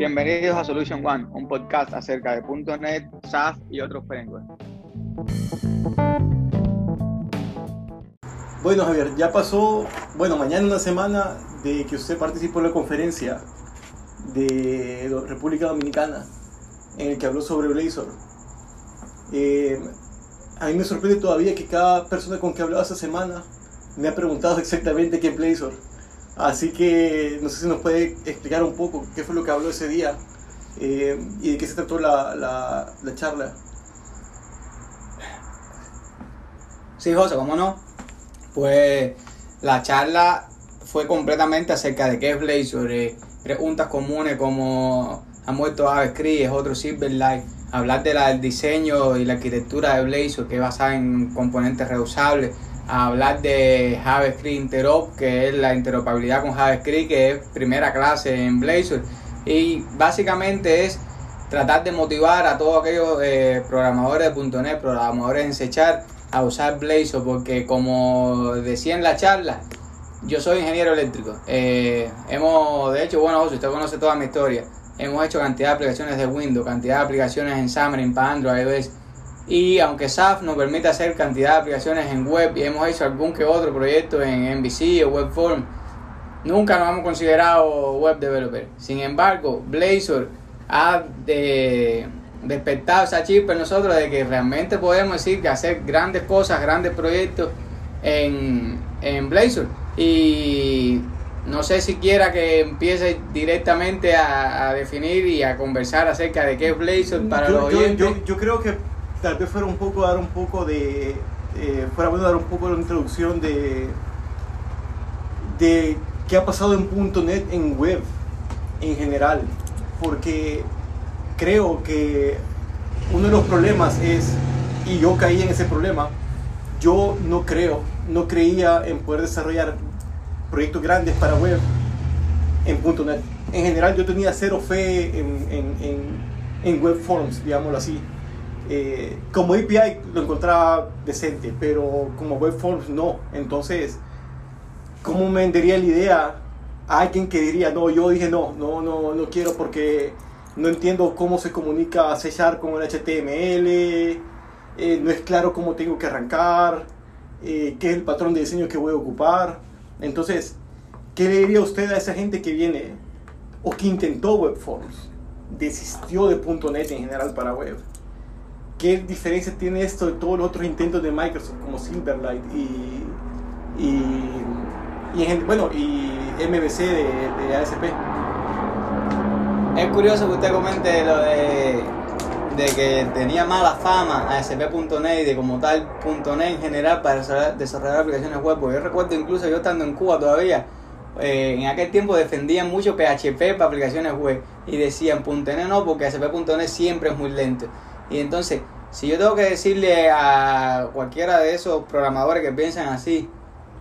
Bienvenidos a Solution One, un podcast acerca de .NET, SAF y otros frameworks. Bueno, Javier, ya pasó, bueno, mañana una semana de que usted participó en la conferencia de República Dominicana en el que habló sobre Blazor. Eh, a mí me sorprende todavía que cada persona con que hablaba esta semana me ha preguntado exactamente qué es Blazor. Así que no sé si nos puede explicar un poco qué fue lo que habló ese día eh, y de qué se trató la, la, la charla. Sí, José, ¿cómo no? Pues la charla fue completamente acerca de qué es Blazor, eh, preguntas comunes como ha muerto JavaScript, es otro Silverlight, hablar del diseño y la arquitectura de Blazor que es basada en componentes reusables, hablar de JavaScript Interop, que es la interoperabilidad con JavaScript, que es primera clase en Blazor, y básicamente es tratar de motivar a todos aquellos eh, programadores de .NET, programadores en C a usar Blazor porque como decía en la charla, yo soy ingeniero eléctrico. Eh, hemos, de hecho, bueno, usted conoce toda mi historia. Hemos hecho cantidad de aplicaciones de Windows, cantidad de aplicaciones en Xamarin para Android, iOS. Y aunque SAF nos permite hacer cantidad de aplicaciones en web y hemos hecho algún que otro proyecto en MVC o Webform, nunca nos hemos considerado web developer. Sin embargo, Blazor ha de despertado esa chispa en nosotros de que realmente podemos decir que hacer grandes cosas, grandes proyectos en, en Blazor. Y no sé si quiera que empiece directamente a, definir y a conversar acerca de qué es Blazor para yo, los oyentes. Yo, creo que tal vez fuera un poco dar un poco de eh, fuera bueno dar un poco de introducción de de qué ha pasado en .net en web en general porque creo que uno de los problemas es, y yo caí en ese problema, yo no creo, no creía en poder desarrollar proyectos grandes para web en .NET. En general yo tenía cero fe en, en, en, web forms, digámoslo así. Eh, como API lo encontraba decente, pero como web forms no. Entonces, ¿cómo me vendería la idea a alguien que diría, no, yo dije no, no, no, no quiero porque no entiendo cómo se comunica C con el HTML, eh, no es claro cómo tengo que arrancar, eh, qué es el patrón de diseño que voy a ocupar. Entonces, ¿qué le diría usted a esa gente que viene o que intentó Webforms, desistió de .NET en general para web? ¿Qué diferencia tiene esto de todos los otros intentos de Microsoft como Silverlight y, y, bueno, y MVC de, de ASP? Es curioso que usted comente lo de, de que tenía mala fama ASP.NET y de como tal .NET en general para desarrollar, aplicaciones web. Porque yo recuerdo incluso yo estando en Cuba todavía, eh, en aquel tiempo defendían mucho PHP para aplicaciones web y decían .NET no porque ASP.NET siempre es muy lento. Y entonces, si yo tengo que decirle a cualquiera de esos programadores que piensan así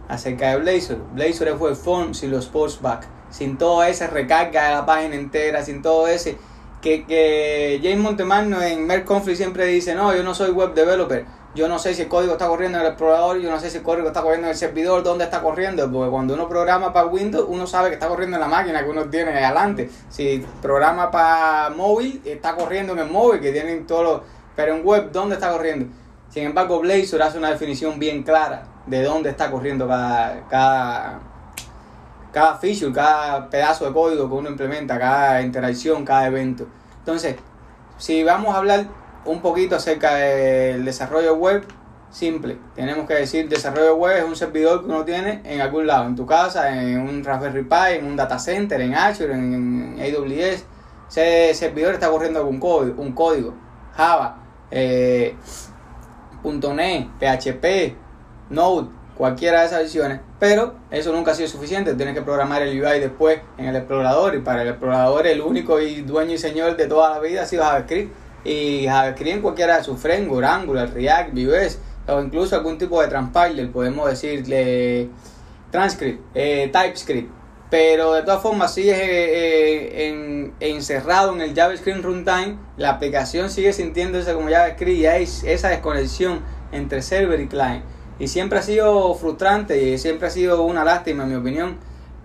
acerca de Blazor, Blazor es web forms y los postback sin todo ese recarga de la página entera, sin todo ese. Que, que James Montemagno en Merck Conflict siempre dice, no, yo no soy web developer, yo no sé si el código está corriendo en el explorador, yo no sé si el código está corriendo en el servidor, dónde está corriendo, porque cuando uno programa para Windows, uno sabe que está corriendo en la máquina que uno tiene adelante. Si programa para móvil, está corriendo en el móvil, que tienen todos los... Pero en web, ¿dónde está corriendo? Sin embargo, Blazor hace una definición bien clara de dónde está corriendo cada, cada cada feature, cada pedazo de código que uno implementa, cada interacción, cada evento. Entonces, si vamos a hablar un poquito acerca del desarrollo web, simple. Tenemos que decir, desarrollo web es un servidor que uno tiene en algún lado, en tu casa, en un Raspberry Pi, en un data center, en Azure, en, AWS. Ese servidor está corriendo algún código, un código, Java, eh, .NET, PHP, Node, cualquiera de esas versiones, pero eso nunca ha sido suficiente, tienes que programar el UI después en el explorador y para el explorador el único y dueño y señor de toda la vida ha sido JavaScript y JavaScript en cualquiera de sus frameworks, Angular, React, Vue.js o incluso algún tipo de transpiler, podemos decirle transcript, eh, TypeScript, pero de todas formas sigue eh, en, encerrado en el JavaScript runtime, la aplicación sigue sintiéndose como JavaScript y hay esa desconexión entre server y client. Y siempre ha sido frustrante y siempre ha sido una lástima, en mi opinión,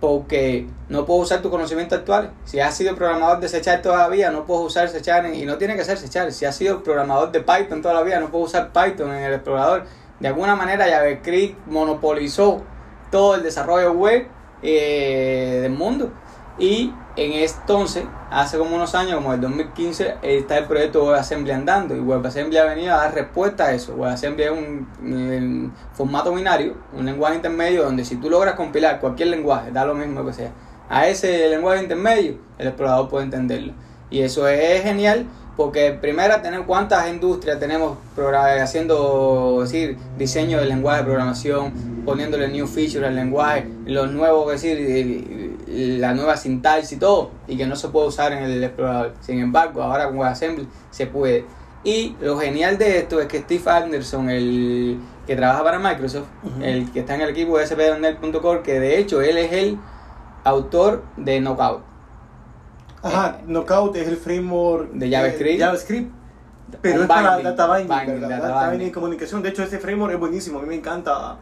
porque no puedes usar tu conocimiento actual. Si has sido programador de Sechar todavía, no puedes usar Sechar y no tiene que ser Sechar. Si has sido programador de Python toda la vida, no puedes usar Python en el explorador. De alguna manera JavaScript monopolizó todo el desarrollo web eh, del mundo. Y en entonces, hace como unos años, como el 2015, está el proyecto WebAssembly andando y WebAssembly ha venido a dar respuesta a eso. WebAssembly es un, formato binario, un lenguaje intermedio donde si tú logras compilar cualquier lenguaje, da lo mismo que sea, a ese lenguaje intermedio, el explorador puede entenderlo. Y eso es genial porque primero tenemos cuántas industrias tenemos haciendo decir diseño del lenguaje de programación, poniéndole new features al lenguaje, los nuevos, decir, la nueva sintaxis y todo, y que no se puede usar en el explorador. Sin embargo, ahora con WebAssembly se puede. Y lo genial de esto es que Steve Anderson, el que trabaja para Microsoft, el que está en el equipo de spnet.com, que de hecho él es el autor de Knockout. Ajá, Knockout es el framework de JavaScript. JavaScript pero es para data binding, data, binding y comunicación. De hecho, este framework es buenísimo, a mí me encanta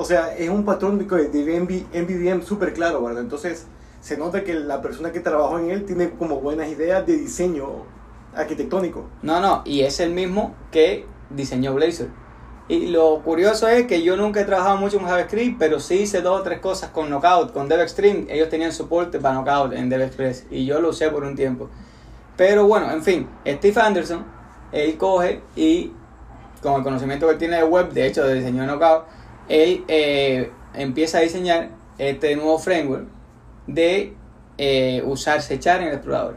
o sea, es un patrón de, de súper claro, ¿verdad? Entonces, se nota que la persona que trabajó en él tiene como buenas ideas de diseño arquitectónico. No, no, y es el mismo que diseñó Blazor. Y lo curioso es que yo nunca he trabajado mucho en JavaScript, pero sí hice dos o tres cosas con Knockout, con DevExtreme. Ellos tenían soporte para Knockout en DevExpress y yo lo usé por un tiempo. Pero bueno, en fin, Steve Anderson, él coge y con el conocimiento que tiene de web, de hecho, de diseño Knockout, él eh, empieza a diseñar este nuevo framework de eh, usar Sechar en el explorador.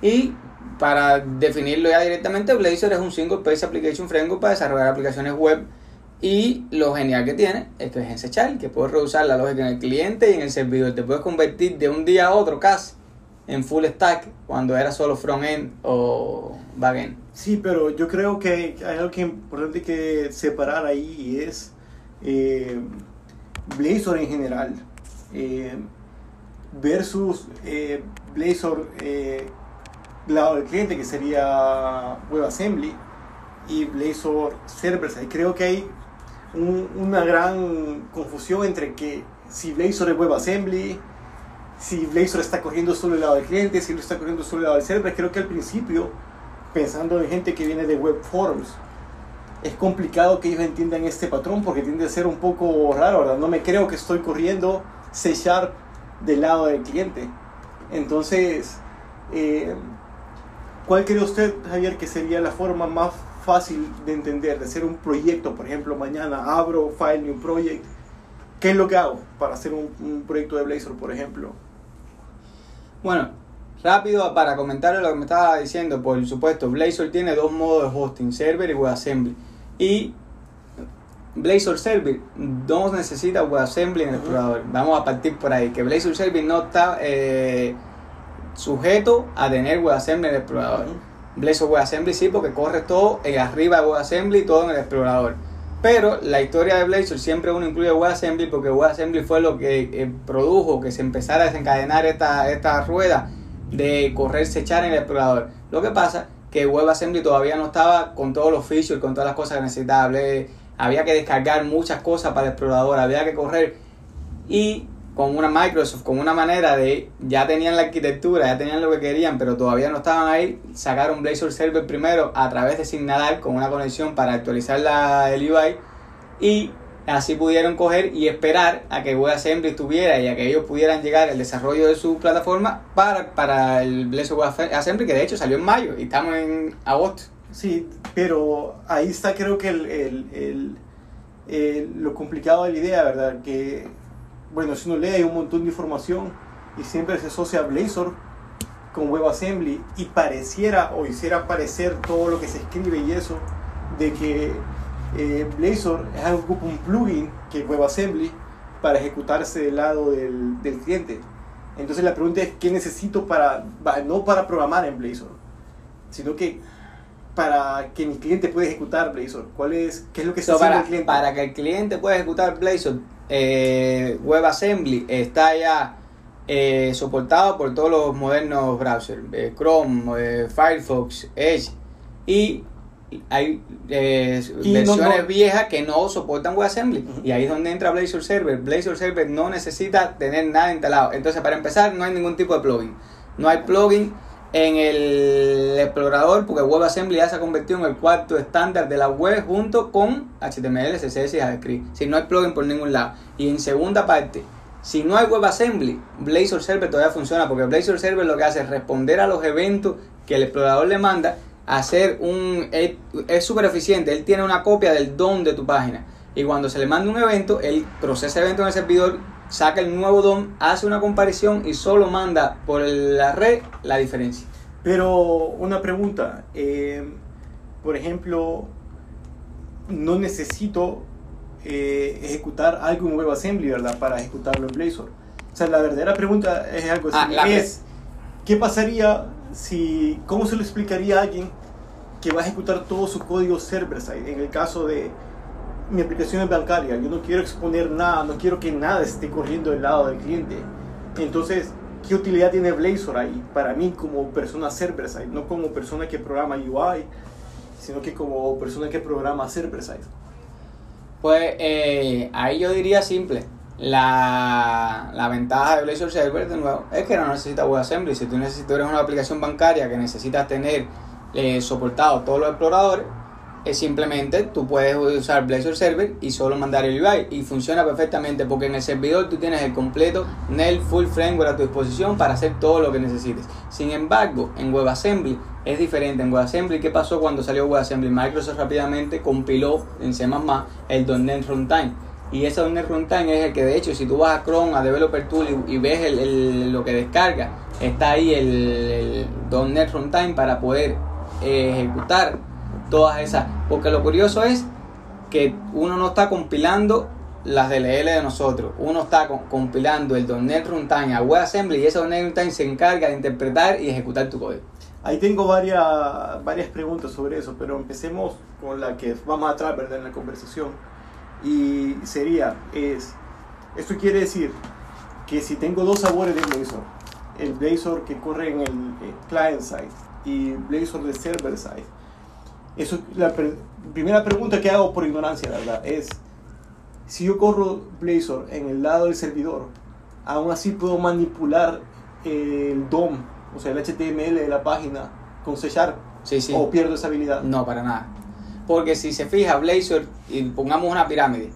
Y para definirlo ya directamente, Blazor es un single page application framework para desarrollar aplicaciones web. Y lo genial que tiene es que es en Sechar, que puedes reusar la lógica en el cliente y en el servidor. Te puedes convertir de un día a otro casi en full stack cuando era solo front-end o back-end. Sí, pero yo creo que hay algo que importante que separar ahí y es eh, Blazor en general, eh, versus eh, Blazor lado del cliente, que sería WebAssembly, y Blazor Servers. Y creo que hay una gran confusión entre que si Blazor es WebAssembly, si Blazor está corriendo solo el lado del cliente, si lo está corriendo solo el lado del server. Creo que al principio, pensando en gente que viene de web forums, es complicado que ellos entiendan este patrón porque tiende a ser un poco raro, ¿verdad? No me creo que estoy corriendo C Sharp del lado del cliente. Entonces, eh, ¿cuál cree usted, Javier, que sería la forma más fácil de entender, de hacer un proyecto? Por ejemplo, mañana abro File New Project. ¿Qué es lo que hago para hacer un, un proyecto de Blazor, por ejemplo? Bueno, rápido para comentar lo que me estaba diciendo, por supuesto, Blazor tiene dos modos de hosting, server y WebAssembly. Y Blazor Server no necesita WebAssembly en el explorador. Vamos a partir por ahí, que Blazor Server no está eh, sujeto a tener WebAssembly en el explorador. Blazor WebAssembly sí, porque corre todo en arriba de WebAssembly y todo en el explorador. Pero la historia de Blazor siempre uno incluye WebAssembly porque WebAssembly fue lo que eh, produjo que se empezara a desencadenar esta, esta rueda de correr echar en el explorador. Lo que pasa que WebAssembly todavía no estaba con todos los features, con todas las cosas que. Había que descargar muchas cosas para el explorador, había que correr y con una Microsoft, con una manera de, ya tenían la arquitectura, ya tenían lo que querían, pero todavía no estaban ahí, sacaron Blazor Server primero a través de Signal con una conexión para actualizar la, el UI y Así pudieron coger y esperar a que WebAssembly estuviera y a que ellos pudieran llegar al desarrollo de su plataforma para, para el Blazor WebAssembly, que de hecho salió en mayo y estamos en agosto. Sí, pero ahí está creo que el, lo complicado de la idea, ¿verdad? Que, bueno, si uno lee hay un montón de información y siempre se asocia Blazor con WebAssembly y pareciera o hiciera parecer todo lo que se escribe y eso, de que eh, Blazor es ocupa un plugin que es WebAssembly para ejecutarse del lado del, del, cliente. Entonces la pregunta es, ¿qué necesito para, no para programar en Blazor, sino que para que mi cliente pueda ejecutar Blazor? ¿Cuál es, ¿Qué es lo que está para, el cliente? Para que el cliente pueda ejecutar Blazor, eh, WebAssembly está ya eh, soportado por todos los modernos browsers, Chrome, Firefox, Edge, y hay eh, versiones no- no- viejas que no soportan WebAssembly. Y ahí es donde entra Blazor Server. Blazor Server no necesita tener nada instalado. Entonces, para empezar, no hay ningún tipo de plugin. No hay plugin en el explorador porque WebAssembly ya se ha convertido en el cuarto estándar de la web junto con HTML, CSS y JavaScript. Si no hay plugin por ningún lado. Y en segunda parte, si no hay WebAssembly, Blazor Server todavía funciona porque Blazor Server lo que hace es responder a los eventos que el explorador le manda, hacer un... Es es súper eficiente, él tiene una copia del DOM de tu página y cuando se le manda un evento, él procesa el evento en el servidor, saca el nuevo DOM, hace una comparación y solo manda por la red la diferencia. Pero una pregunta, eh, por ejemplo, no necesito eh, ejecutar algo en WebAssembly, ¿verdad? Para ejecutarlo en Blazor. O sea, la verdadera pregunta es algo así. Ah, la- es, ¿qué pasaría si, cómo se lo explicaría a alguien que va a ejecutar todo su código server-side? En el caso de mi aplicación es bancaria, yo no quiero exponer nada, no quiero que nada esté corriendo del lado del cliente. Entonces, ¿qué utilidad tiene Blazor ahí para mí como persona server-side? No como persona que programa UI, sino que como persona que programa server-side. Pues eh, ahí yo diría simple. La, la ventaja de Blazor Server, de nuevo, es que no necesita WebAssembly. Si tú necesitas, eres una aplicación bancaria que necesitas tener eh, soportado todos los exploradores, es simplemente tú puedes usar Blazor Server y solo mandar el UI. Y funciona perfectamente porque en el servidor tú tienes el completo NEL Full Framework a tu disposición para hacer todo lo que necesites. Sin embargo, en WebAssembly es diferente. En WebAssembly, ¿qué pasó cuando salió WebAssembly? Microsoft rápidamente compiló en C++ el .NET Runtime. Y ese .NET Runtime es el que de hecho si tú vas a Chrome, a Developer Tool y, ves el, el- lo que descarga, está ahí el, el Runtime para poder eh, ejecutar todas esas. Porque lo curioso es que uno no está compilando las DLL de nosotros, uno está co- compilando el .NET Runtime a WebAssembly y ese .NET Runtime se encarga de interpretar y ejecutar tu código. Ahí tengo varias, varias preguntas sobre eso, pero empecemos con la que vamos atrás, ¿verdad? En la conversación. Y sería, es, esto quiere decir que si tengo dos sabores de Blazor, el Blazor que corre en el eh, client side y Blazor de server side, eso, la pre- primera pregunta que hago por ignorancia, la verdad, es, si yo corro Blazor en el lado del servidor, aún así puedo manipular el DOM, o sea, el HTML de la página con C Sharp, Sí, sí. o pierdo esa habilidad. No, para nada. Porque si se fija, Blazor, y pongamos una pirámide,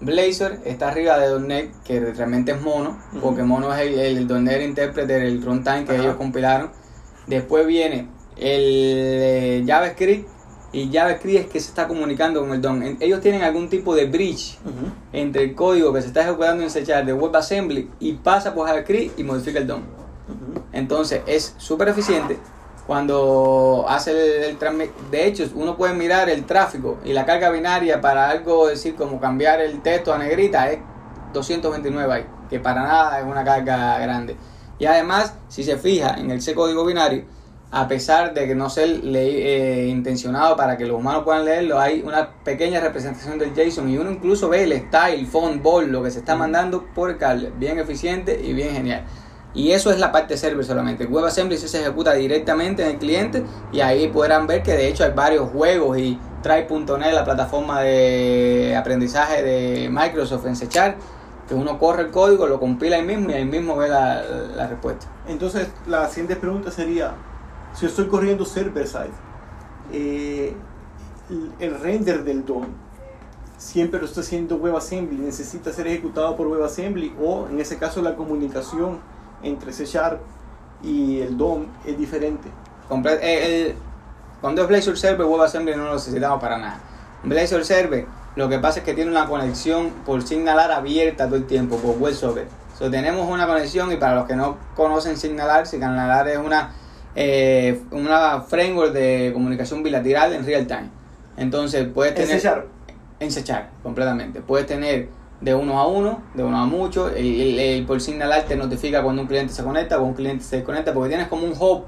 Blazor está arriba de .NET, que realmente es mono, porque mono es el, el .NET Interpreter, el runtime que Ajá. ellos compilaron. Después viene el eh, JavaScript, y JavaScript es que se está comunicando con el DOM. Ellos tienen algún tipo de bridge entre el código que se está ejecutando en C de WebAssembly y pasa por JavaScript y modifica el DOM. Entonces es súper eficiente cuando hace el, el De hecho, uno puede mirar el tráfico y la carga binaria para algo decir como cambiar el texto a negrita es 229 ahí, que para nada es una carga grande. Y además, si se fija en ese código binario, a pesar de que no ser le- eh, intencionado para que los humanos puedan leerlo, hay una pequeña representación del JSON y uno incluso ve el style, font, bold, lo que se está mandando por el cable. Bien eficiente y bien genial. Y eso es la parte server solamente. WebAssembly se ejecuta directamente en el cliente y ahí podrán ver que de hecho hay varios juegos y Try.net, la plataforma de aprendizaje de Microsoft en C que uno corre el código, lo compila ahí mismo y ahí mismo ve la, la respuesta. Entonces, la siguiente pregunta sería, si estoy corriendo server-side, eh, el- el render del DOM siempre lo está haciendo WebAssembly, necesita ser ejecutado por WebAssembly o en ese caso la comunicación entre C Sharp y el DOM es diferente. Eh, el- cuando es Blazor Server, WebAssembly no lo necesitamos para nada. Blazor Server, lo que pasa es que tiene una conexión por Signalar abierta todo el tiempo, por WebSocket. So, tenemos una conexión y para los que no conocen Signalar, Signalar es una, eh, una framework de comunicación bilateral en real time. Entonces puedes En tener C Sharp. en C Sharp, completamente. Puedes tener de uno a uno, de uno a mucho. El, el- el- por te notifica cuando un cliente se conecta, cuando un cliente se desconecta, porque tienes como un hub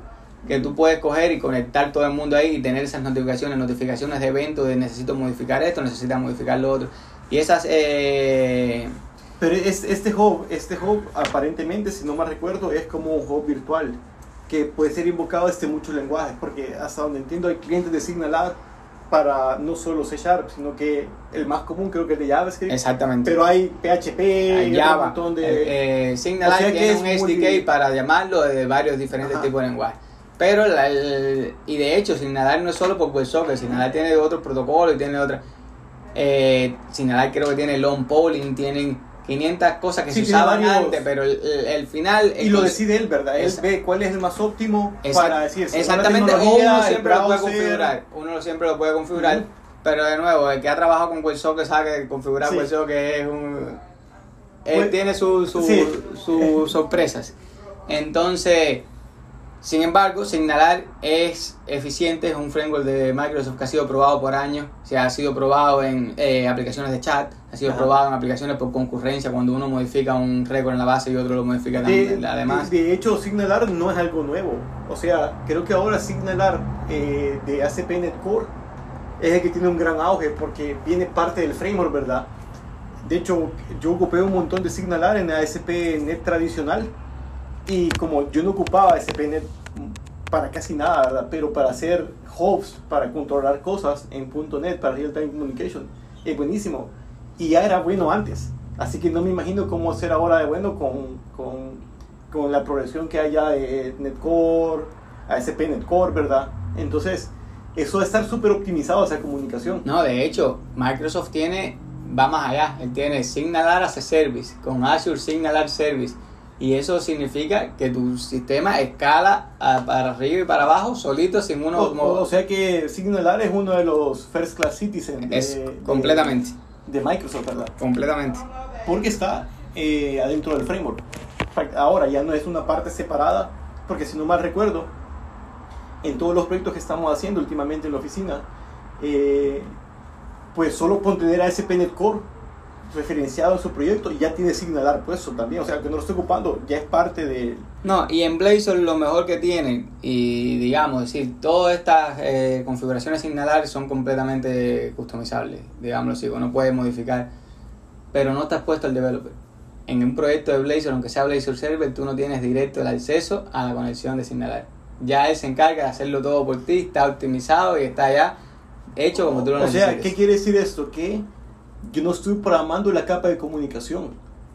que tú puedes coger y conectar todo el mundo ahí y tener esas notificaciones, notificaciones de eventos, de necesito modificar esto, necesito modificar lo otro. Y esas, eh, Pero es- este hub, este hub aparentemente, si no mal recuerdo, es como un hub virtual que puede ser invocado desde muchos lenguajes, porque hasta donde entiendo hay clientes de Signalar para no solo C Sharp, sino que el más común creo que es de JavaScript. Exactamente. Pero hay PHP, Hay Java. montón de... Eh, eh, Signalite O sea tiene es un SDK para llamarlo de varios diferentes Ajá. tipos de lenguajes. Pero, la- el- y de hecho, Signalite no es solo por WebSocket, Signalite tiene otros protocolos y tiene otras. Eh, creo que tiene long polling, tienen 500 cosas que Sí, se usaban varios- antes, pero el, el- el final. Y lo cons- decide él, ¿verdad? Él ve cuál es el más óptimo para decir la Exactamente, uno siempre lo puede configurar. Uno siempre lo puede configurar. Pero de nuevo, el que ha trabajado con WebSocket sabe que configurar Sí. WebSocket es un. él Pues- tiene sus su, sí. sus sorpresas. Entonces, sin embargo, Signalar es eficiente, es un framework de Microsoft que ha sido probado por años. Se ha sido probado en eh, aplicaciones de chat, ha sido probado en aplicaciones por concurrencia, cuando uno modifica un récord en la base y otro lo modifica De, también. Además, de, de hecho, Signalar no es algo nuevo. O sea, creo que ahora Signalar eh, de ACPNet Core es el que tiene un gran auge porque viene parte del framework, ¿verdad? De hecho, yo ocupé un montón de Signalar en ASP.NET tradicional y como yo no ocupaba ASP.NET para casi nada, ¿verdad? Pero para hacer hubs, para controlar cosas en .NET, para Real Time Communication, es buenísimo. Y ya era bueno antes. Así que no me imagino cómo ser ahora de bueno con, con, con la progresión que hay ya de NetCore, ASP.NET Core, ¿verdad? Entonces, eso de estar súper optimizado esa comunicación. No, de hecho, Microsoft tiene, va más allá, él tiene Signalar as a Service, con Azure Signalar Service. Y eso significa que tu sistema escala a- para arriba y para abajo solito sin uno... O, o- sea que Signalar es uno de los first class citizens es de- completamente, de Microsoft, ¿verdad? completamente. porque está eh, adentro del framework. Ahora ya no es una parte separada, porque si no mal recuerdo, en todos los proyectos que estamos haciendo últimamente en la oficina, eh, pues solo por tener a ASP.NET Core referenciado en su proyecto ya tiene Signalar puesto también, o sea que no lo estoy ocupando, ya es parte de... No, y en Blazor lo mejor que tienen, y digamos, es decir, todas estas eh, configuraciones Signalar son completamente customizables, digámoslo así, uno puede modificar, pero no estás puesto al developer. En un proyecto de Blazor, aunque sea Blazor Server, tú no tienes directo el acceso a la conexión de Signalar. Ya él se encarga de hacerlo todo por ti, está optimizado y está ya hecho como tú lo O sea. ¿qué quiere decir esto? Que yo no estoy programando la capa de comunicación.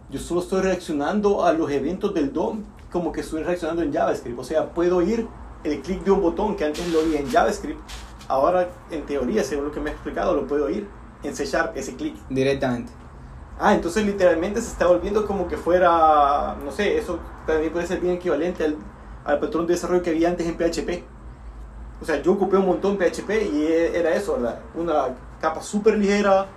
Yo solo estoy reaccionando a los eventos del DOM como que estoy reaccionando en JavaScript. O sea, puedo ir el clic de un botón que antes lo oía en JavaScript. Ahora, en teoría, según lo que me ha explicado, lo puedo oír en C Sharp, ese clic. Directamente. Ah, entonces literalmente se está volviendo como que fuera, no sé, eso también puede ser bien equivalente al, al patrón de desarrollo que había antes en PHP. O sea, yo ocupé un montón PHP y era eso, ¿verdad? Una capa súper ligera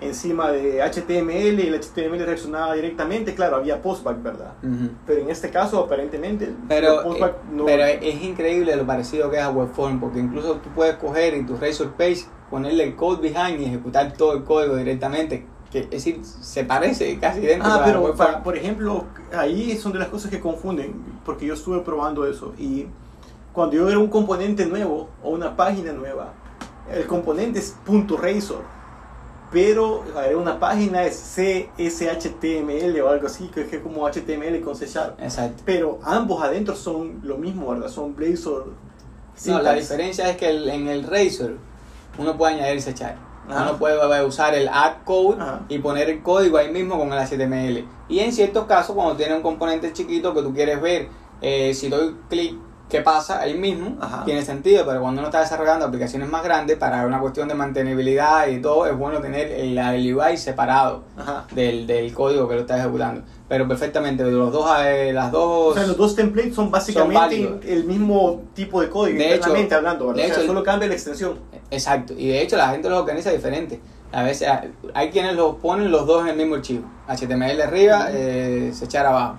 encima de HTML y el HTML reaccionaba directamente. Claro, había postback, ¿verdad? Ujú. Pero en este caso, aparentemente, el Pero, postback eh, no... pero es increíble lo parecido que es a Webform, porque incluso tú puedes coger en tu Razor Page, ponerle el code behind y ejecutar todo el código directamente. Que, es decir, se parece casi idéntico Ah, pero Webform. pa- por ejemplo, ahí son de las cosas que confunden, porque yo estuve probando eso y cuando yo era un componente nuevo o una página nueva, el componente es .razor, pero ver, una página es CSHTML o algo así, que es como HTML con C Sharp. Exacto. Pero ambos adentro son lo mismo, ¿verdad? Son Blazor. No, la diferencia es que el- en el Razor uno puede añadir ese chat. Ajá. Uno puede usar el add code Ajá. y poner el código ahí mismo con el HTML. Y en ciertos casos, cuando tiene un componente chiquito que tú quieres ver, eh, si doy clic, ¿qué pasa? Ahí mismo Ajá. tiene sentido, pero cuando uno está desarrollando aplicaciones más grandes, para una cuestión de mantenibilidad y todo, es bueno tener el, el UI separado del, del código que lo está ejecutando. Pero perfectamente, los dos, las dos. O sea, los dos templates son básicamente el mismo tipo de código, De hecho- hablando, de O sea, hecho, solo cambia la extensión. Exacto, y de hecho la gente los organiza diferente. A veces hay- quienes los ponen los dos en el mismo archivo. HTML arriba, eh, echar abajo.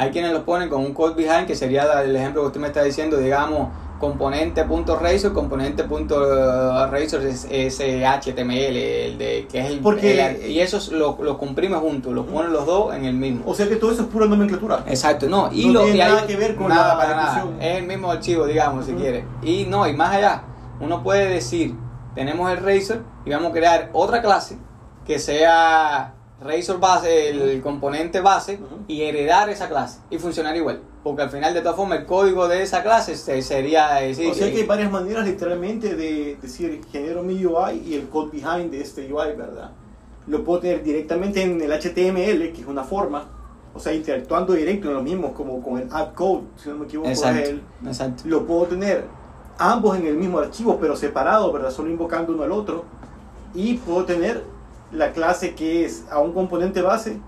Hay quienes los ponen con un code behind, que sería el ejemplo que usted me está diciendo, digamos, componente.razor, componente.razor es, es, eh, HTML, el de, que es el... Porque- el- y esos los lo comprime juntos, los ponen los dos en el mismo. O sea que todo eso es pura nomenclatura. Exacto, no, y No lo tiene y hay- nada que ver con nada la para nada. Es el mismo archivo, digamos, si quiere. Y no, y más allá, uno puede decir, tenemos el Razor y vamos a crear otra clase que sea Razor base, el componente base, Ujú. y heredar esa clase y funcionar igual. Porque al final, de todas formas, el código de esa clase se- sería. eh, sí, o sea que- que hay varias maneras literalmente de decir genero mi UI y el code behind de este UI, ¿verdad? Lo puedo tener directamente en el HTML, que es una forma, o sea, interactuando directo en lo mismo, como con el add code, si no me equivoco, Exacto, el- exacto. lo puedo tener ambos en el mismo archivo, pero separados, ¿verdad? Solo invocando uno al otro. Y puedo tener la clase que es a un componente base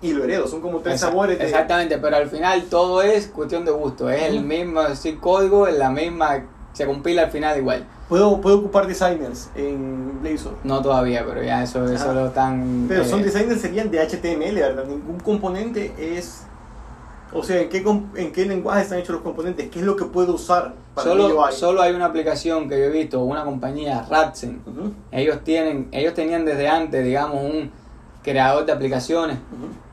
y lo heredo. Son como tres Exact- sabores de... Exactamente, pero al final todo es cuestión de gusto. Es el mismo decir, código, es la misma. Se compila al final igual. Puedo, puedo ocupar designers en Blazor. No todavía, pero ya eso, eso Ajá. lo están. Pero eh, son designers serían de HTML, ¿verdad? Ningún componente es... O sea, ¿en qué, ¿en qué lenguaje están hechos los componentes? ¿Qué es lo que puedo usar para Solo, UI? solo hay una aplicación que yo he visto, una compañía, Ratsen. Ujú, Ellos tienen, ellos tenían desde antes, digamos, un creador de aplicaciones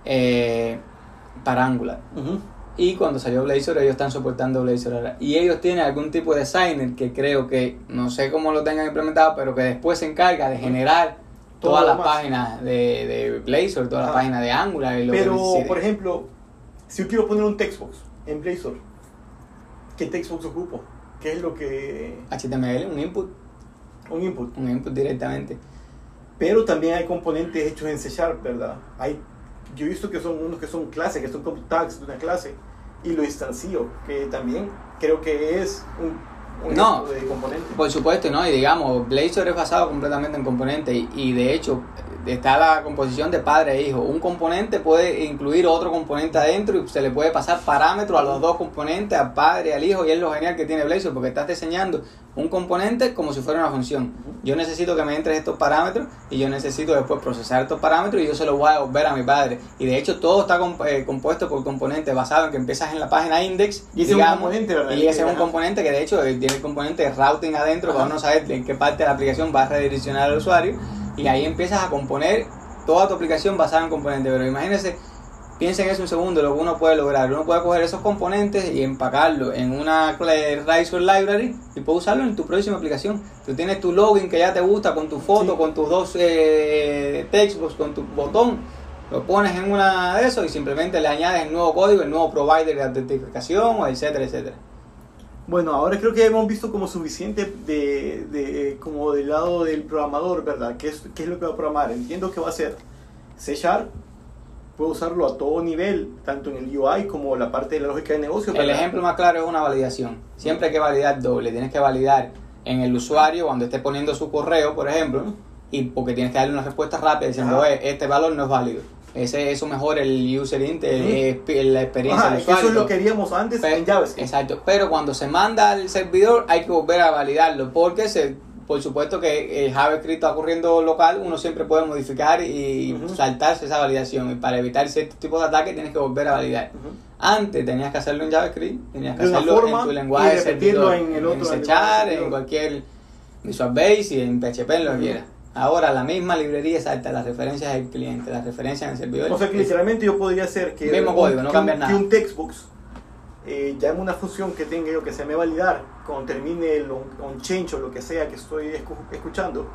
eh, para Angular. Y cuando salió Blazor, ellos están soportando Blazor ahora. Y ellos tienen algún tipo de designer que creo que, no sé cómo lo tengan implementado, pero que después se encarga de generar todas las demás. páginas de, de Blazor, todas las páginas de Angular y lo que Pero, por ejemplo, si yo quiero poner un textbox en Blazor, ¿qué textbox ocupo? ¿Qué es lo que... HTML, un input, un input? un input directamente. Pero también hay componentes hechos en C Sharp, ¿verdad? Hay, yo he visto que son unos que son clases, que son como tags de una clase, y lo instancio, que también creo que es un, No. de componente. Por supuesto, ¿no? Y digamos, Blazor es basado completamente en componentes y, y de hecho está la composición de padre e hijo. Un componente puede incluir otro componente adentro y se le puede pasar parámetros a los dos componentes, al padre y al hijo, y es lo genial que tiene Blazor porque estás diseñando un componente como si fuera una función. Yo necesito que me entres estos parámetros y yo necesito después procesar estos parámetros y yo se los voy a devolver a mi padre. Y de hecho todo está comp- eh, compuesto por componentes basado en que empiezas en la página index Y ese es un componente, ¿verdad? Y ese es un componente que de hecho eh, tiene el componente de routing adentro para uno saber en qué parte de la aplicación va a redireccionar al usuario y ahí empiezas a componer toda tu aplicación basada en componentes. Pero imagínense, piensen eso un segundo, lo que uno puede lograr. Uno puede coger esos componentes y empacarlo en una Razor Library y puedes usarlo en tu próxima aplicación. Tú tienes tu login que ya te gusta con tu foto, Sí. con tus dos eh, textbooks, con tu botón. Lo pones en una de esos y simplemente le añades el nuevo código, el nuevo provider de autentificación, etcétera, etcétera. Bueno, ahora creo que hemos visto como suficiente de, de- como del lado del programador, ¿verdad? ¿Qué es, ¿Qué es lo que va a programar? Entiendo que va a ser C Sharp, puedo usarlo a todo nivel, tanto en el UI como la parte de la lógica de negocio. El ¿verdad? ejemplo más claro es una validación. Siempre hay que validar doble. Tienes que validar en el usuario cuando esté poniendo su correo, por ejemplo, y porque tienes que darle una respuesta rápida diciendo, Ajá. "Eh, este valor no es válido. Ese, eso mejora el user int, el- Ujú. eh, la experiencia Ajá, del eso usuario. es lo que haríamos antes en JavaScript. Exacto, pero cuando se manda al servidor hay que volver a validarlo porque se, por supuesto que el JavaScript está corriendo local, uno siempre puede modificar y saltarse esa validación y para evitar ciertos tipos de ataques tienes que volver a validar. Antes tenías que hacerlo en JavaScript, tenías que De hacerlo forma en tu lenguaje servidor, en el otro Sharp, servidor. en cualquier Visual Basic, en PHP, en lo que quieras. Ahora la misma librería salta las referencias del cliente, las referencias en el servidor. O sea que literalmente yo podría hacer que, Mismo un, código, no que un- nada. que un textbox eh, llame una función que tenga yo que se me validar cuando termine el on, on change o lo que sea que estoy escu- escuchando.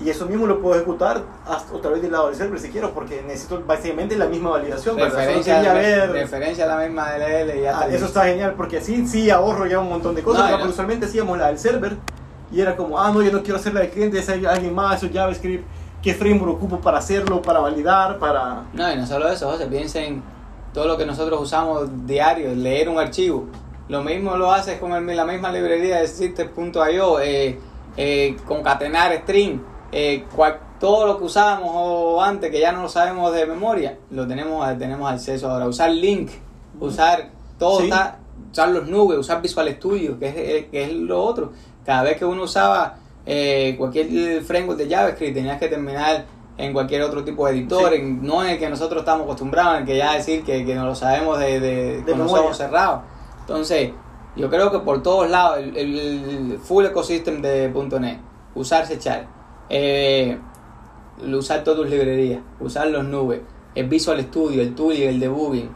Y eso mismo lo puedo ejecutar hasta otra vez del lado del server si quiero, porque necesito básicamente la misma validación. referencia, la, ver- referencia a la misma DLL y ya Ah, está eso está genial, porque así sí ahorro ya un montón de cosas, No, ya. porque usualmente hacíamos la del server y era como, ah, no, yo no quiero hacer la del cliente, es alguien más, eso JavaScript, ¿qué framework ocupo para hacerlo, para validar, para... No, y no solo eso, José, piensen todo lo que nosotros usamos diario, leer un archivo. Lo mismo lo haces con el- la misma librería de System.io, eh, eh, concatenar string, eh, cual- todo lo que usábamos o antes que ya no lo sabemos de memoria, lo tenemos, tenemos acceso ahora. Usar link, usar todo, Sí. usar los nubes, usar Visual Studio, que es, eh, que es lo otro. Cada vez que uno usaba eh, cualquier framework de JavaScript, tenías que terminar en cualquier otro tipo de editor, Sí. en- no en el que nosotros estamos acostumbrados, en el que ya decir que, que no lo sabemos de, de, con los ojos cerrados. Entonces, yo creo que por todos lados, el, el full ecosystem de .NET, usar Sechar, eh, usar todas tus librerías, usar los nubes, el Visual Studio, el tooling, el debugging,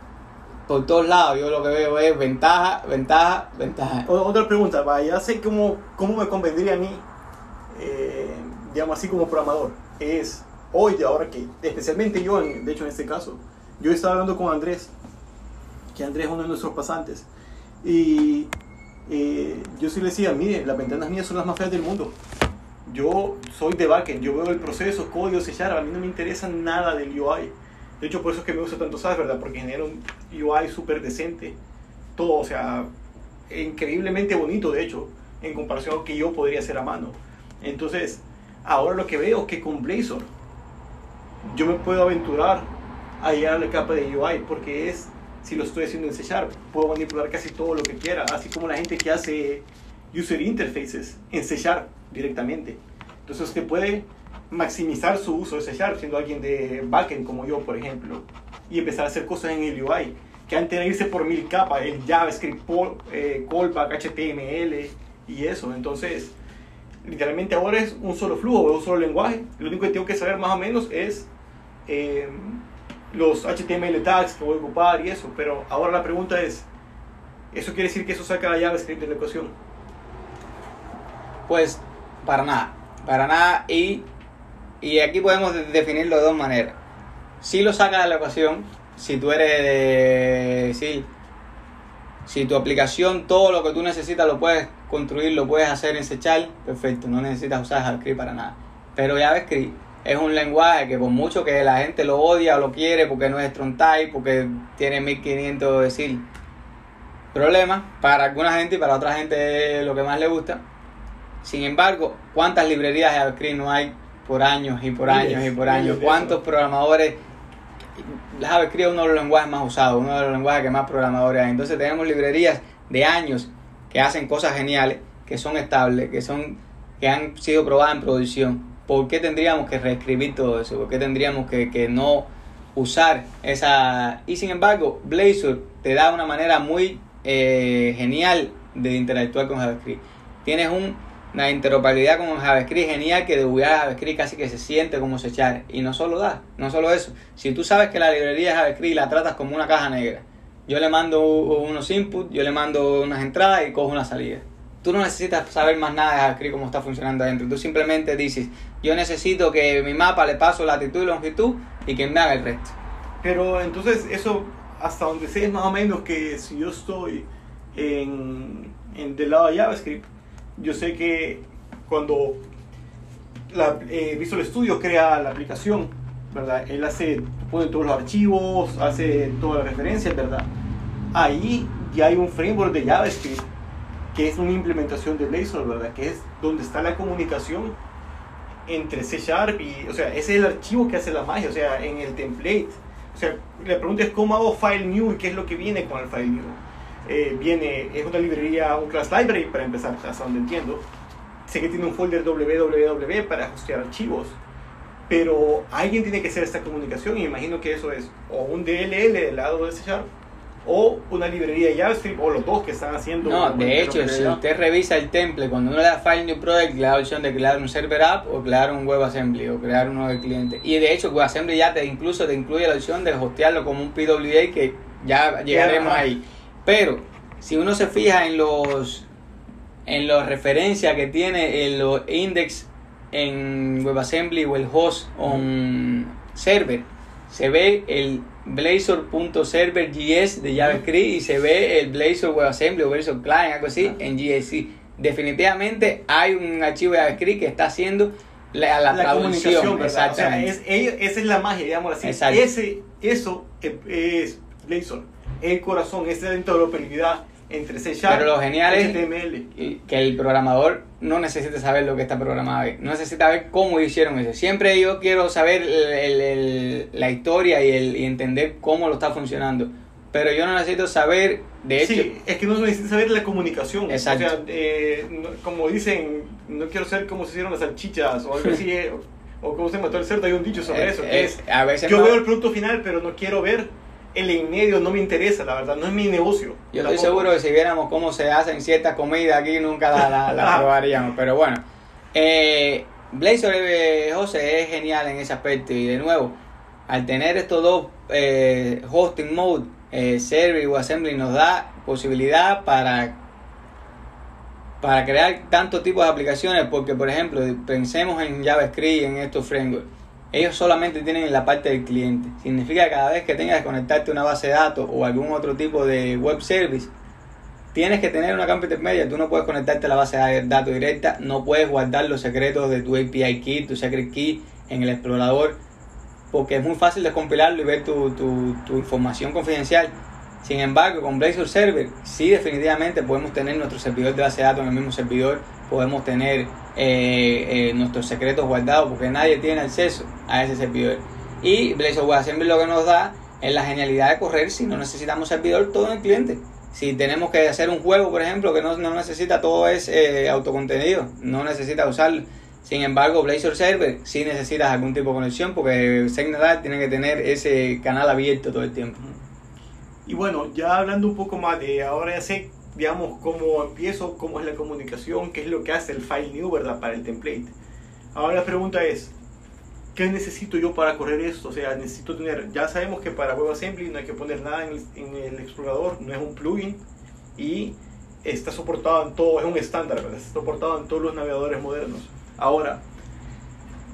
por todos lados yo lo que veo es ventaja, ventaja, ventaja. Otra pregunta, ya sé cómo, cómo me convendría a mí, eh, digamos así como programador, es hoy, de ahora que, especialmente yo, de hecho en este caso, yo estaba hablando con Andrés, que Andrés es uno de nuestros pasantes, y eh, yo sí le decía, mire, las ventanas mías son las más feas del mundo. Yo soy de backend, yo veo el proceso, código, C a mí no me interesa nada del UI. De hecho, por eso es que me gusta tanto SAS, ¿verdad? Porque genera un UI súper decente. Todo, o sea, increíblemente bonito, de hecho, en comparación a lo que yo podría hacer a mano. Entonces, ahora lo que veo es que con Blazor yo me puedo aventurar a llegar a la capa de UI, porque es, si lo estoy haciendo en C Sharp, puedo manipular casi todo lo que quiera, así como la gente que hace user interfaces en C Sharp directamente. Entonces, usted puede maximizar su uso de C Sharp siendo alguien de backend como yo, por ejemplo, y empezar a hacer cosas en el UI, que antes de irse por mil capas, el JavaScript, eh, callback, HTML y eso. Entonces, literalmente ahora es un solo flujo, un solo lenguaje. Lo único que tengo que saber más o menos es eh, los HTML tags que voy a ocupar y eso. Pero ahora la pregunta es, ¿eso quiere decir que eso saca JavaScript de la ecuación? Pues para nada, para nada. Y, y aquí podemos de- definirlo de dos maneras. Si lo sacas de la ecuación, si tú eres de... Si tu aplicación, todo lo que tú necesitas lo puedes construir, lo puedes hacer en C Sharp, perfecto, no necesitas usar JavaScript para nada. Pero JavaScript es un lenguaje que por mucho que la gente lo odia o lo quiere porque no es strong type, porque tiene 1500 decir problemas, para alguna gente y para otra gente es lo que más le gusta. Sin embargo, ¿cuántas librerías de JavaScript no hay por años y por Miles, años y por años? ¿Cuántos programadores? JavaScript es uno de los lenguajes más usados, uno de los lenguajes que más programadores hay. Entonces tenemos librerías de años que hacen cosas geniales, que son estables, que son que han sido probadas en producción. ¿Por qué tendríamos que reescribir todo eso? ¿Por qué tendríamos que, que no usar esa... Y sin embargo, Blazor te da una manera muy eh, genial de interactuar con JavaScript. Tienes un- una interoperabilidad con JavaScript genial que de JavaScript casi que se siente como se echar. Y no solo da, no solo eso. Si tú sabes que la librería de JavaScript la tratas como una caja negra, yo le mando unos inputs, yo le mando unas entradas y cojo una salida. Tú no necesitas saber más nada de JavaScript cómo está funcionando adentro. Tú simplemente dices, yo necesito que mi mapa le paso latitud y longitud y que me haga el resto. Pero entonces eso, hasta donde sé, es más o menos que si yo estoy en, en del lado de JavaScript, yo sé que cuando la, eh, Visual Studio crea la aplicación, ¿verdad? Él hace, pone todos los archivos, hace todas las referencias, ¿verdad? Ahí ya hay un framework de JavaScript que es una implementación de Blazor, ¿verdad? Que es donde está la comunicación entre C Sharp y, o sea, ese es el archivo que hace la magia, o sea, en el template. O sea, la pregunta es cómo hago file new y qué es lo que viene con el file new. Eh, viene, es una librería, un class library para empezar, hasta donde entiendo. Sé que tiene un folder www para hostear archivos, pero alguien tiene que hacer esta comunicación y me imagino que eso es o un DLL del lado de C Sharp o una librería de JavaScript o los dos que están haciendo. No, de hecho, si usted revisa el template, cuando uno le da File New Project, le da la opción de crear un server app o crear un WebAssembly o crear uno del cliente. Y de hecho, WebAssembly ya te incluso te incluye la opción de hostearlo como un PWA que ya llegaremos ajá. ahí. Pero si uno se fija en los en las referencias que tiene en los index en WebAssembly o el host on server, se ve el Blazor.server.js de JavaScript y se ve el Blazor WebAssembly o Blazor Client, algo así, en GSC. Definitivamente hay un archivo de JavaScript que está haciendo la, la, la. O sea, Exactamente. es, ello- esa es la magia, digamos así. Ese, eso es, es Blazor, el corazón, esa es interoperabilidad entre C Sharp Pero lo genial es- HTML. y que el programador no necesita saber lo que está programado no necesita ver cómo hicieron eso. Siempre yo quiero saber el- el- la historia y, el, y entender cómo lo está funcionando. Pero yo no necesito saber, de hecho, sí, es que no necesita saber la comunicación. Exacto. O sea, eh, no- como dicen, no quiero saber cómo se hicieron las salchichas o algo así, eh, o, o cómo se mató el cerdo, hay un dicho sobre eh, eso. eh, que es, a veces yo no- veo el producto final, pero no quiero ver el en medio, no me interesa, la verdad, no es mi negocio. Yo estoy seguro que si viéramos cómo se hacen ciertas comidas aquí nunca la, la- la probaríamos. Pero bueno, eh, Blazor eh, José es genial en ese aspecto. Y de nuevo, al tener estos dos eh, hosting mode, eh, server y WebAssembly, nos da posibilidad para para crear tantos tipos de aplicaciones. Porque, por ejemplo, pensemos en JavaScript, en estos frameworks. Ellos solamente tienen la parte del cliente. Significa que cada vez que tengas que conectarte a una base de datos o algún otro tipo de web service, tienes que tener una capa intermedia. Tú no puedes conectarte a la base de datos directa, no puedes guardar los secretos de tu API key, tu secret key en el explorador, porque es muy fácil descompilarlo y ver tu, tu, tu información confidencial. Sin embargo, con Blazor Server sí definitivamente podemos tener nuestro servidor de base de datos en el mismo servidor, podemos tener eh, eh, nuestros secretos guardados porque nadie tiene acceso a ese servidor. Y Blazor WebAssembly lo que nos da es la genialidad de correr si no necesitamos servidor todo en el cliente. Si tenemos que hacer un juego, por ejemplo, que no, no necesita todo es eh, autocontenido, no necesita usarlo. Sin embargo, Blazor Server sí necesitas algún tipo de conexión porque SecNetApp tiene que tener ese canal abierto todo el tiempo. Y bueno, ya hablando un poco más de ahora ya sé, digamos, cómo empiezo, cómo es la comunicación, qué es lo que hace el file new, ¿verdad? Para el template. Ahora la pregunta es, ¿qué necesito yo para correr esto? O sea, necesito tener, ya sabemos que para WebAssembly no hay que poner nada en el, en el explorador, no es un plugin y está soportado en todo, es un estándar, ¿verdad? Está soportado en todos los navegadores modernos. Ahora,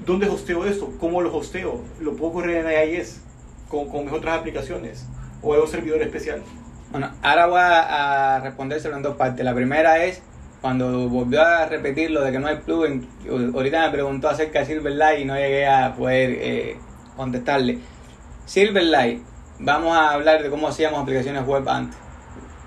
¿dónde hosteo esto? ¿Cómo lo hosteo? ¿Lo puedo correr en AIS con, con mis otras aplicaciones? ¿O es un servidor especial? Bueno, ahora voy a, a respondérselo en dos partes. La primera es cuando volvió a repetir lo de que no hay plugin. Ahorita me preguntó acerca de Silverlight y no llegué a poder eh, contestarle. Silverlight, vamos a hablar de cómo hacíamos aplicaciones web antes.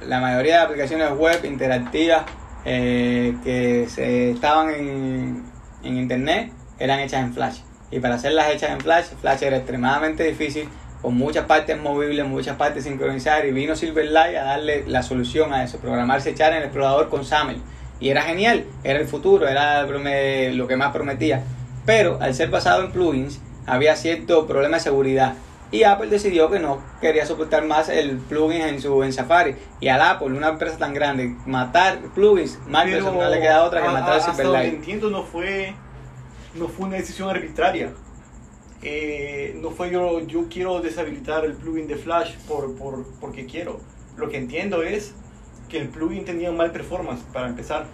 La mayoría de aplicaciones web interactivas eh, que se estaban en, en internet eran hechas en Flash. Y para hacerlas hechas en Flash, Flash era extremadamente difícil con muchas partes movibles, muchas partes sincronizadas y vino Silverlight a darle la solución a eso, programarse echar en el explorador con SAML. Y era genial, era el futuro, era lo que más prometía. Pero al ser basado en plugins, había cierto problema de seguridad. Y Apple decidió que no quería soportar más el plugin en su en Safari. Y al Apple, una empresa tan grande, matar plugins, Microsoft no le queda otra que matar hasta Silverlight. donde entiendo no fue, no fue una decisión arbitraria. Eh, no fue yo, yo quiero deshabilitar el plugin de Flash por, por, porque quiero. Lo que entiendo es que el plugin tenía un mal performance para empezar.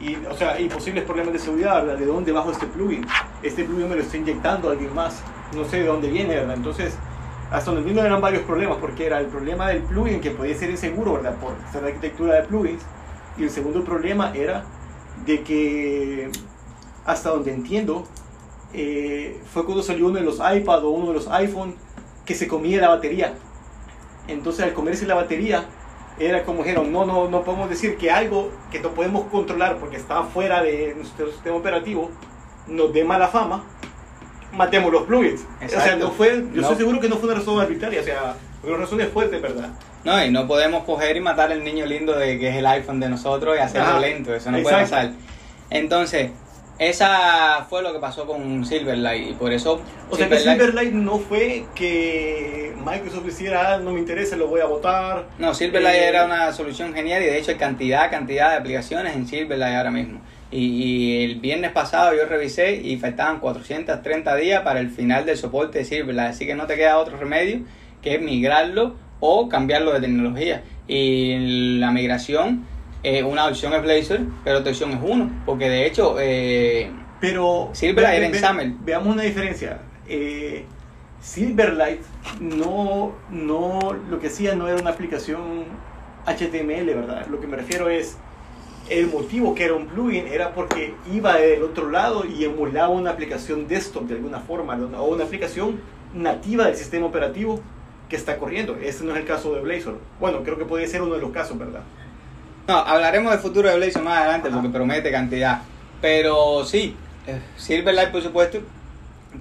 Y, o sea, posibles problemas de seguridad. ¿De dónde bajo este plugin? Este plugin me lo está inyectando alguien más. No sé de dónde viene, ¿verdad? Entonces, hasta donde entiendo eran varios problemas, porque era el problema del plugin que podía ser inseguro, ¿verdad? Por la arquitectura de plugins. Y el segundo problema era de que, hasta donde entiendo, eh, fue cuando salió uno de los iPad o uno de los iPhone que se comía la batería. Entonces al comerse la batería era como dijeron, no, no, no podemos decir que algo que no podemos controlar porque está fuera de nuestro sistema operativo nos dé mala fama, matemos los plugins. O sea, Exacto. no fue, yo No. estoy seguro que no fue una razón arbitraria, o sea, fue una razón fuerte, ¿verdad? No, y no podemos coger y matar al niño lindo de que es el iPhone de nosotros y hacerlo Ajá. lento, eso no puede Exacto. pasar. Entonces, esa fue lo que pasó con Silverlight y por eso O sea que Silverlight- Silverlight no fue que Microsoft hiciera, ah, no me interesa, lo voy a votar. No, Silverlight Eh, era una solución genial y de hecho hay cantidad, cantidad de aplicaciones en Silverlight ahora mismo. Y, y el viernes pasado yo revisé y faltaban 430 días para el final del soporte de Silverlight, así que no te queda otro remedio que migrarlo o cambiarlo de tecnología. Y la migración, eh, una opción es Blazor, pero otra opción es uno, porque de hecho... eh, Pero Silverlight ve- era en SAML. Veamos una diferencia. Eh, Silverlight no, no, lo que hacía no era una aplicación HTML, ¿verdad? Lo que me refiero es, el motivo que era un plugin era porque iba del otro lado y emulaba una aplicación desktop de alguna forma, o una aplicación nativa del sistema operativo que está corriendo. Este no es el caso de Blazor. Bueno, creo que podría ser uno de los casos, ¿verdad? No, hablaremos del futuro de Blazor más adelante Ajá. porque promete cantidad. Pero sí, eh, Silverlight por supuesto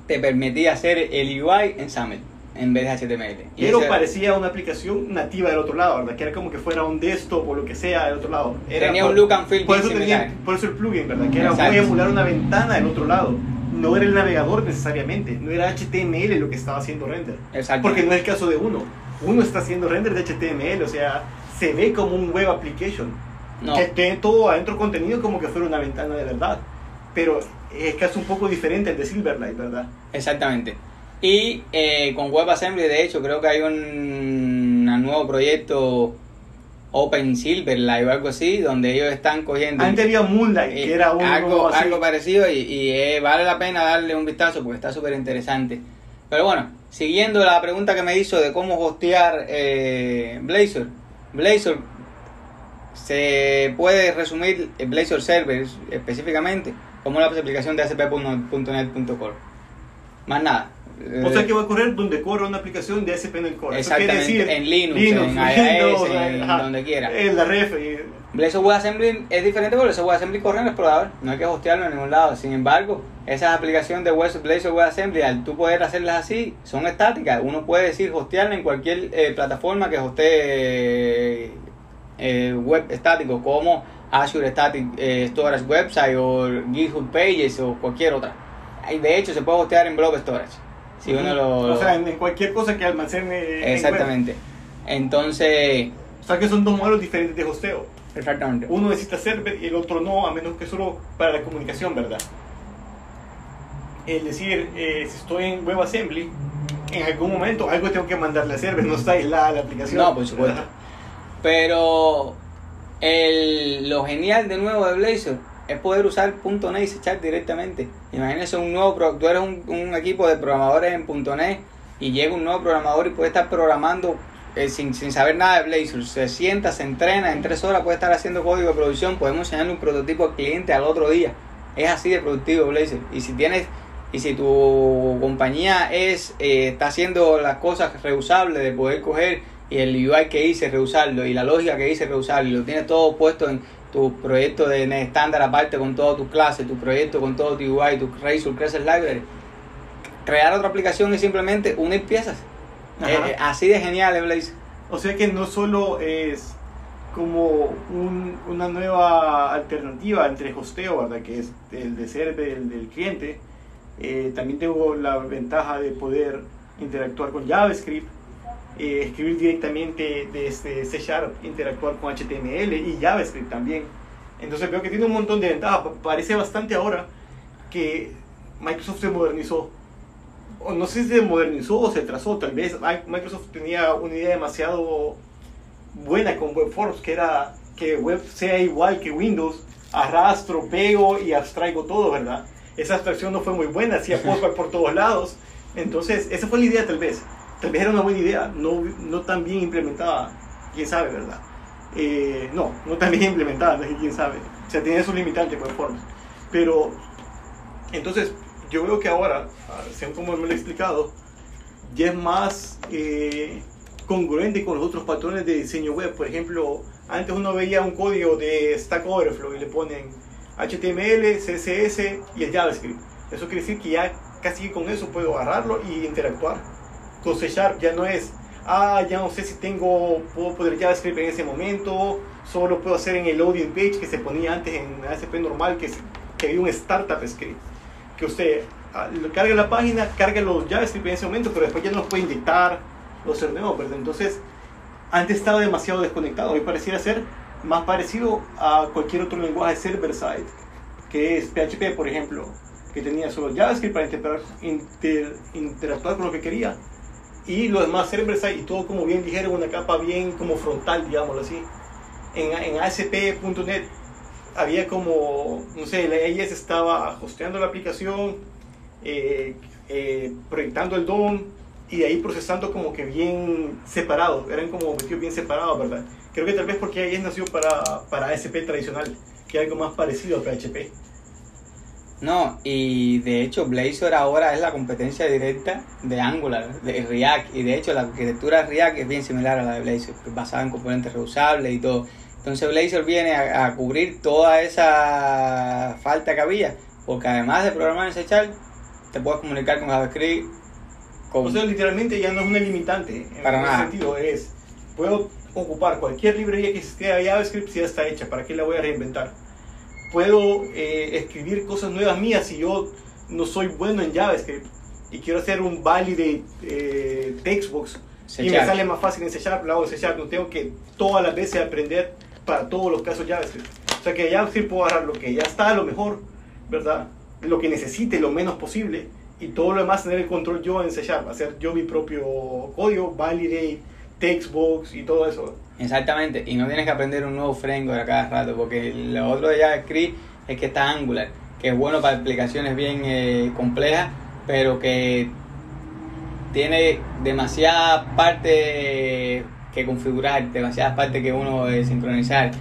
te permitía hacer el UI en SAML en vez de HTML. Y Pero parecía una aplicación nativa del otro lado, ¿verdad? Que era como que fuera un desktop o lo que sea del otro lado. Era Tenía por- un look and feel Por eso, tenía, por eso el plugin, ¿verdad? Que era Exacto. voy a emular una ventana del otro lado. No era el navegador necesariamente, no era HTML lo que estaba haciendo render. Exacto. Porque no es el caso de uno. Uno está haciendo render de HTML, o sea, se ve como un web application. No. Que tiene todo adentro contenido como que fuera una ventana de verdad. Pero es caso un poco diferente al de Silverlight, ¿verdad? Exactamente. Y eh, con WebAssembly, de hecho, creo que hay un, un nuevo proyecto Open Silver Live o algo así, donde ellos están cogiendo... Antes había Moonlight, eh, que era uno algo, así. algo parecido y, y, eh, vale la pena darle un vistazo porque está súper interesante. Pero bueno, siguiendo la pregunta que me hizo de cómo hostear eh, Blazor. Blazor se puede resumir en Blazor Servers específicamente como la aplicación de asp.net.core. Más nada. O sea que va a correr donde corre una aplicación de ASP.NET Core. Eso Exactamente, decir, en Linux, en iOS, Windows, en ajá, donde quiera. En la ref. Blazor WebAssembly es diferente porque Blazor WebAssembly corre en el explorador, no hay que hostearlo en ningún lado. Sin embargo, esas aplicaciones de web, Blazor WebAssembly, al tú poder hacerlas así, son estáticas. Uno puede decir hostearla en cualquier eh, plataforma que hostee eh, web estático, como Azure Static eh, Storage Website o GitHub Pages o cualquier otra. Y de hecho, se puede hostear en Blob Storage. Si uno lo, O sea, en, cualquier cosa que almacene. en. Exactamente. Entonces, O sea que son dos modelos diferentes de hosteo. exactamente. Uno necesita server y el otro no, a menos que solo para la comunicación, ¿verdad? Es decir, eh, si estoy en WebAssembly, en algún momento algo tengo que mandarle a server, no está aislada la aplicación. No, por supuesto. ¿verdad? Pero el, lo genial de nuevo de Blazor es poder usar .NET y C Sharp directamente. Imagínese un nuevo, tú eres un, un equipo de programadores en .NET y llega un nuevo programador y puede estar programando eh, sin, sin saber nada de Blazor. Se sienta, se entrena, en tres horas puede estar haciendo código de producción, podemos enseñarle un prototipo al cliente al otro día. Es así de productivo Blazor. Y si tienes y si tu compañía es eh, está haciendo las cosas reusables de poder coger y el UI que hice reusarlo y la lógica que hice reusarlo y lo tienes todo puesto en tu proyecto de estándar aparte con todas tus clases, tu proyecto con todo tu UI, tu Razor Crescent Library. Crear otra aplicación es simplemente unir piezas. Eh, eh, así de genial es Blaze. O sea que no solo es como un- una nueva alternativa entre hosteo, ¿verdad? Que es el de ser del, del cliente. Eh, también tengo la ventaja de poder interactuar con JavaScript, eh, escribir directamente desde C Sharp, interactuar con HTML y JavaScript también. Entonces veo que tiene un montón de ventajas. Pa- Parece bastante ahora que Microsoft se modernizó. O no sé si se modernizó o se atrasó. Tal vez Mi- Microsoft tenía una idea demasiado buena con WebForms, que era que web sea igual que Windows, arrastro, pego y abstraigo todo, ¿verdad? Esa abstracción no fue muy buena, hacía postbag por todos lados. Entonces, esa fue la idea tal vez. Tal vez era una buena idea, no, no tan bien implementada, quién sabe, ¿verdad? Eh, no, no tan bien implementada, no quién sabe. O sea, tenía sus limitantes WebForms. Pero, entonces, yo veo que ahora, ah, según como me lo he explicado, ya es más eh, congruente con los otros patrones de diseño web. Por ejemplo, antes uno veía un código de Stack Overflow y le ponen HTML, CSS y el JavaScript. Eso quiere decir que ya casi con eso puedo agarrarlo y interactuar. C Sharp ya no es, ah, ya no sé si tengo, puedo poner JavaScript en ese momento, solo puedo hacer en el loading page que se ponía antes en ASP normal, que, es- que había un startup script que usted ah, carga la página, carga los JavaScript en ese momento, pero después ya no los puede inyectar, los hacer ¿verdad? Entonces, antes estaba demasiado desconectado. Hoy pareciera ser más parecido a cualquier otro lenguaje server-side, que es PHP, por ejemplo, que tenía solo JavaScript para interactuar, inter- interactuar con lo que quería. Y lo demás server-side y todo como bien dijeron, una capa bien como frontal, digámoslo así. En, en ASP.NET había como, no sé, la AIS estaba hosteando la aplicación, eh, eh, proyectando el DOM y de ahí procesando como que bien separados, eran como metidos bien separados, ¿verdad? Creo que tal vez porque AIS nació para, para ASP tradicional, que es algo más parecido a PHP. No, y de hecho Blazor ahora es la competencia directa de Angular, de React, y de hecho la arquitectura de React es bien similar a la de Blazor, que es basada en componentes reusables y todo. Entonces Blazor viene a, a cubrir toda esa falta que había, porque además de programar en C te puedes comunicar con JavaScript, con... O sea, literalmente ya no es una limitante. En Para ese nada. sentido, es, puedo ocupar cualquier librería que existía de JavaScript si ya está hecha, ¿para qué la voy a reinventar? Puedo eh, escribir cosas nuevas mías si yo no soy bueno en JavaScript y quiero hacer un validate eh, textbox C y me sale más fácil en C Sharp, lo hago en C Sharp, no tengo que todas las veces aprender para todos los casos JavaScript. O sea que JavaScript puedo agarrar lo que ya está lo mejor, ¿verdad? Lo que necesite lo menos posible y todo lo demás tener el control yo en C Sharp, hacer yo mi propio código, validate, textbox y todo eso. Exactamente, y no tienes que aprender un nuevo framework a cada rato, porque lo otro de JavaScript es que está Angular, que es bueno para aplicaciones bien eh, complejas, pero que tiene demasiadas partes que configurar, demasiadas partes que uno debe sincronizar.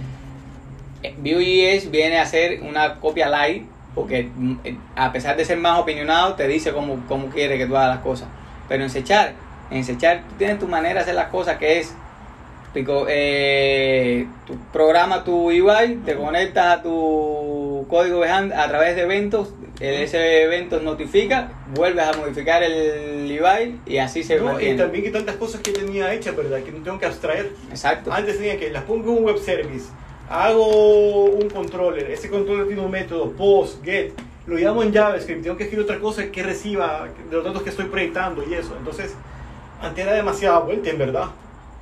Eh, Vue.js viene a ser una copia light, porque mm, eh, a pesar de ser más opinionado, te dice cómo, cómo quiere que tú hagas las cosas. Pero en Sechar, en Sechar tú tienes tu manera de hacer las cosas que es Pico, eh, tu programa tu UI, te conectas a tu código a través de eventos, el- ese evento notifica, vuelves a modificar el UI y así se No, y mantiene. también que tantas cosas que tenía hechas, ¿verdad? Que no tengo que abstraer. Exacto. Antes tenía que las pongo en un web service, hago un controller, ese controller tiene un método, post, get, lo llamo en JavaScript, tengo que escribir otra cosa que reciba de los datos que estoy proyectando y eso. Entonces, antes era demasiada vuelta, en verdad.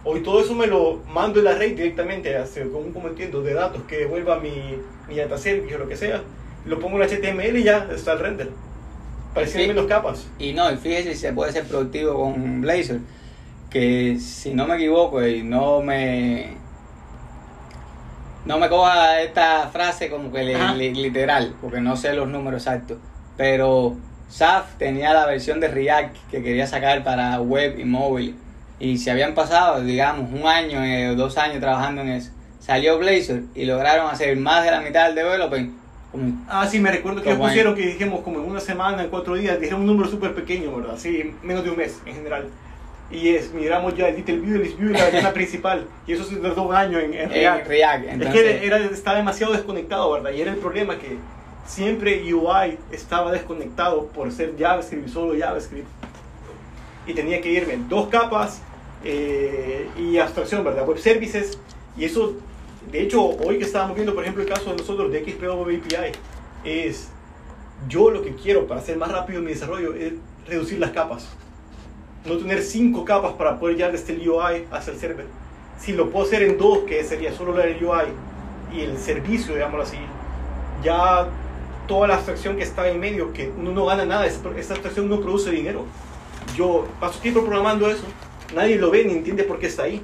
Hoy todo eso me lo mando en la red directamente, hacia- con un como entiendo de datos que devuelva mi, mi data service o lo que sea. Lo pongo en HTML y ya está el render. Parecían Sí. menos capas. Y no, y fíjese si se puede ser productivo con Blazor, que si no me equivoco y no me no me coja esta frase como que li- literal, porque no sé los números exactos, pero SAF tenía la versión de React que quería sacar para web y móvil y se habían pasado, digamos, un año o dos años trabajando en eso. Salió Blazor y lograron hacer más de la mitad del development. como- Ah, sí, me recuerdo que pusieron que dijimos como en una semana, en cuatro días, dijeron un número súper pequeño, ¿verdad? Sí, menos de un mes en general. Y es, miramos ya el Little View, el View, la ventana principal, y eso se tardó un año en, en en React. React. es Entonces, que era, estaba demasiado desconectado, ¿verdad? Y era el problema que siempre UI estaba desconectado por ser JavaScript solo JavaScript. Y tenía que irme en dos capas eh, y abstracción, ¿verdad? Web services. Y eso, de hecho, hoy que estábamos viendo, por ejemplo, el caso de nosotros de XPO API, es yo lo que quiero para hacer más rápido mi desarrollo es reducir las capas. No tener cinco capas para poder llegar desde el UI hacia el server. Si lo puedo hacer en dos, que sería solo la del UI y el servicio, digámoslo así, ya toda la abstracción que está en medio, que uno no gana nada, esa abstracción no produce dinero. Yo paso tiempo programando eso, nadie lo ve ni entiende por qué está ahí.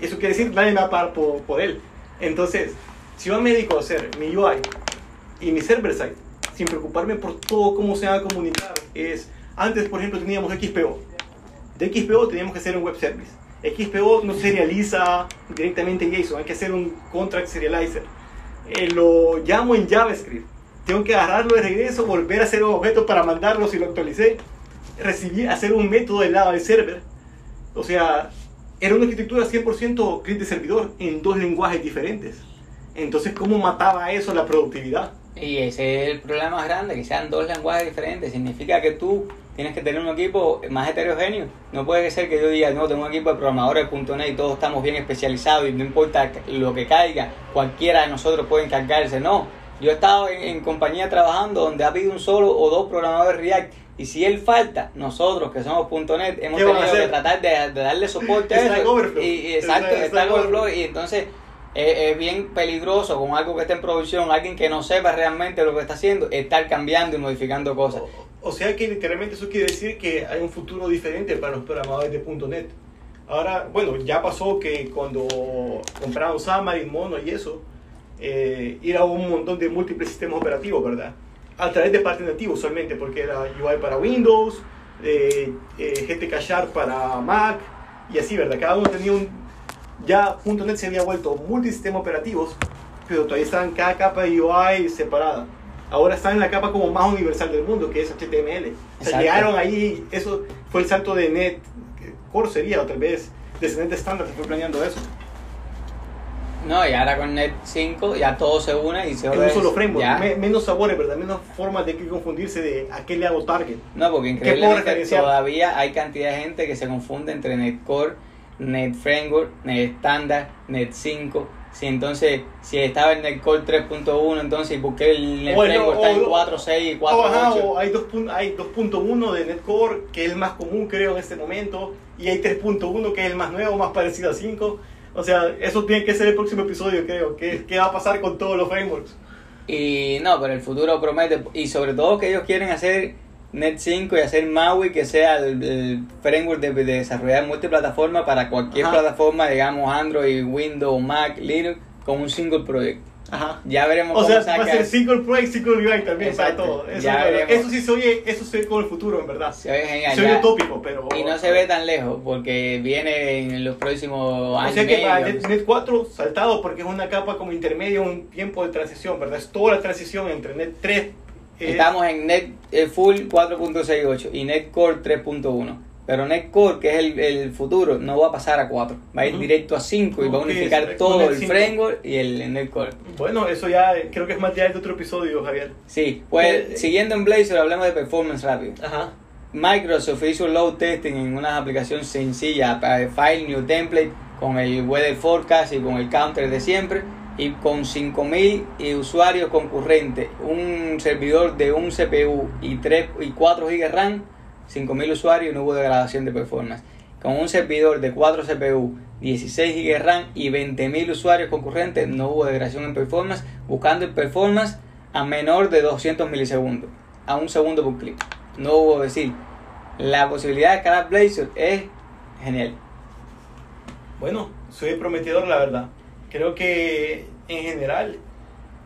Eso quiere decir nadie me va a pagar por, él. Entonces, si yo me dedico a hacer mi UI y mi server side, sin preocuparme por todo cómo se va a comunicar, es, antes por ejemplo teníamos XPO. De XPO teníamos que hacer un web service. XPO no serializa directamente JSON, hay que hacer un contract serializer. Eh, lo llamo en JavaScript. Tengo que agarrarlo de regreso, volver a hacer un objeto para mandarlo si lo actualicé, recibir, hacer un método del lado del server. O sea, era una arquitectura 100% cliente-servidor en dos lenguajes diferentes. Entonces, ¿cómo mataba eso la productividad? Y ese es el problema más grande, que sean dos lenguajes diferentes. Significa que tú tienes que tener un equipo más heterogéneo. No puede ser que yo diga, no, tengo un equipo de programadores de .NET y todos estamos bien especializados y no importa lo que caiga, cualquiera de nosotros puede encargarse. No, yo he estado en compañía trabajando donde ha habido un solo o dos programadores React y si él falta, nosotros que somos .NET hemos ¿Qué van a tenido que tratar de, de darle soporte a eso. Overflow. Y, y exacto, Stack Stack Overflow. Overflow. Y entonces es, es bien peligroso con algo que está en producción, alguien que no sepa realmente lo que está haciendo, estar cambiando y modificando cosas. O, o sea que literalmente eso quiere decir que hay un futuro diferente para los programadores de .NET. Ahora, bueno, ya pasó que cuando compraron Xamarin, Mono y eso, eh, era un montón de múltiples sistemas operativos, ¿verdad? A través de partes nativos solamente, porque era UI para Windows, eh, eh, GTK Sharp para Mac y así, ¿verdad? Cada uno tenía un... Ya .NET se había vuelto multisistema operativos, pero todavía estaban cada capa de UI separada. Ahora están en la capa como más universal del mundo, que es HTML. O sea, llegaron ahí, eso fue el salto de Net, Core sería, o tal vez desde Net estándar se fue planeando eso. No, y ahora con Net 5 ya todo se une y se En vuelve- un solo framework. Me- menos sabores, ¿verdad? Menos formas de que confundirse de a qué le hago target. No, porque increíblemente todavía hay cantidad de gente que se confunde entre Netcore, Net Framework, Net Standard, Net 5. Si entonces, si estaba en Netcore 3.1, entonces ¿por qué el Net O el- Framework está en o- 4.6 y O, ajá, 4.8? o hay 2.1 hay 2.1 de Netcore, que es el más común, creo, en este momento. Y hay 3.1, que es el más nuevo, más parecido a 5. O sea, eso tiene que ser el próximo episodio, creo. ¿Qué, qué va a pasar con todos los frameworks? Y no, pero el futuro promete. Y sobre todo que ellos quieren hacer Net 5 y hacer MAUI que sea el, el framework de, de desarrollar multiplataforma para cualquier Ajá. plataforma, digamos Android, Windows, Mac, Linux, con un single project. Ajá. Ya veremos O cómo sea, saca. va a ser single project, single UI también para Exacto. todo. Eso, Ya veremos. eso sí se oye, eso se ve como el futuro, en verdad. Se ve genial. Se oye ya. utópico, pero... Y no se ve tan lejos porque viene en los próximos O años. sea y que para Net, Net 4 saltado porque es una capa como intermedia, un tiempo de transición, ¿verdad? Es toda la transición entre Net 3. eh, Estamos en Net eh, Full 4.68 y Net Core 3.1. Pero Net Core, que es el, el futuro, no va a pasar a 4. Va a ir directo a 5 y va a unificar todo el 5. framework y el Net Core. Bueno, eso ya eh, creo que es material de otro episodio, Javier. Sí, pues Eh, siguiendo en Blazor hablemos de performance rápido. Ajá. Microsoft hizo un load testing en una aplicación sencilla para el file new template con el weather forecast y con el counter de siempre y con 5000 usuarios concurrentes, un servidor de un CPU y 3 y 4 GB RAM, 5000 usuarios y no hubo degradación de performance. Con un servidor de 4 CPU, 16 GB RAM y 20.000 usuarios concurrentes no hubo degradación en performance, buscando el performance a menor de 200 milisegundos, a un segundo por clic. No hubo decir, la posibilidad de escalar Blazor es genial. Bueno, soy prometedor, la verdad. Creo que en general,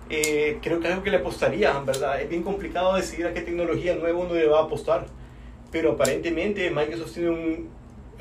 eh, creo que es algo que le apostaría, verdad. Es bien complicado decidir a qué tecnología nueva uno le va a apostar. Pero aparentemente Microsoft tiene un,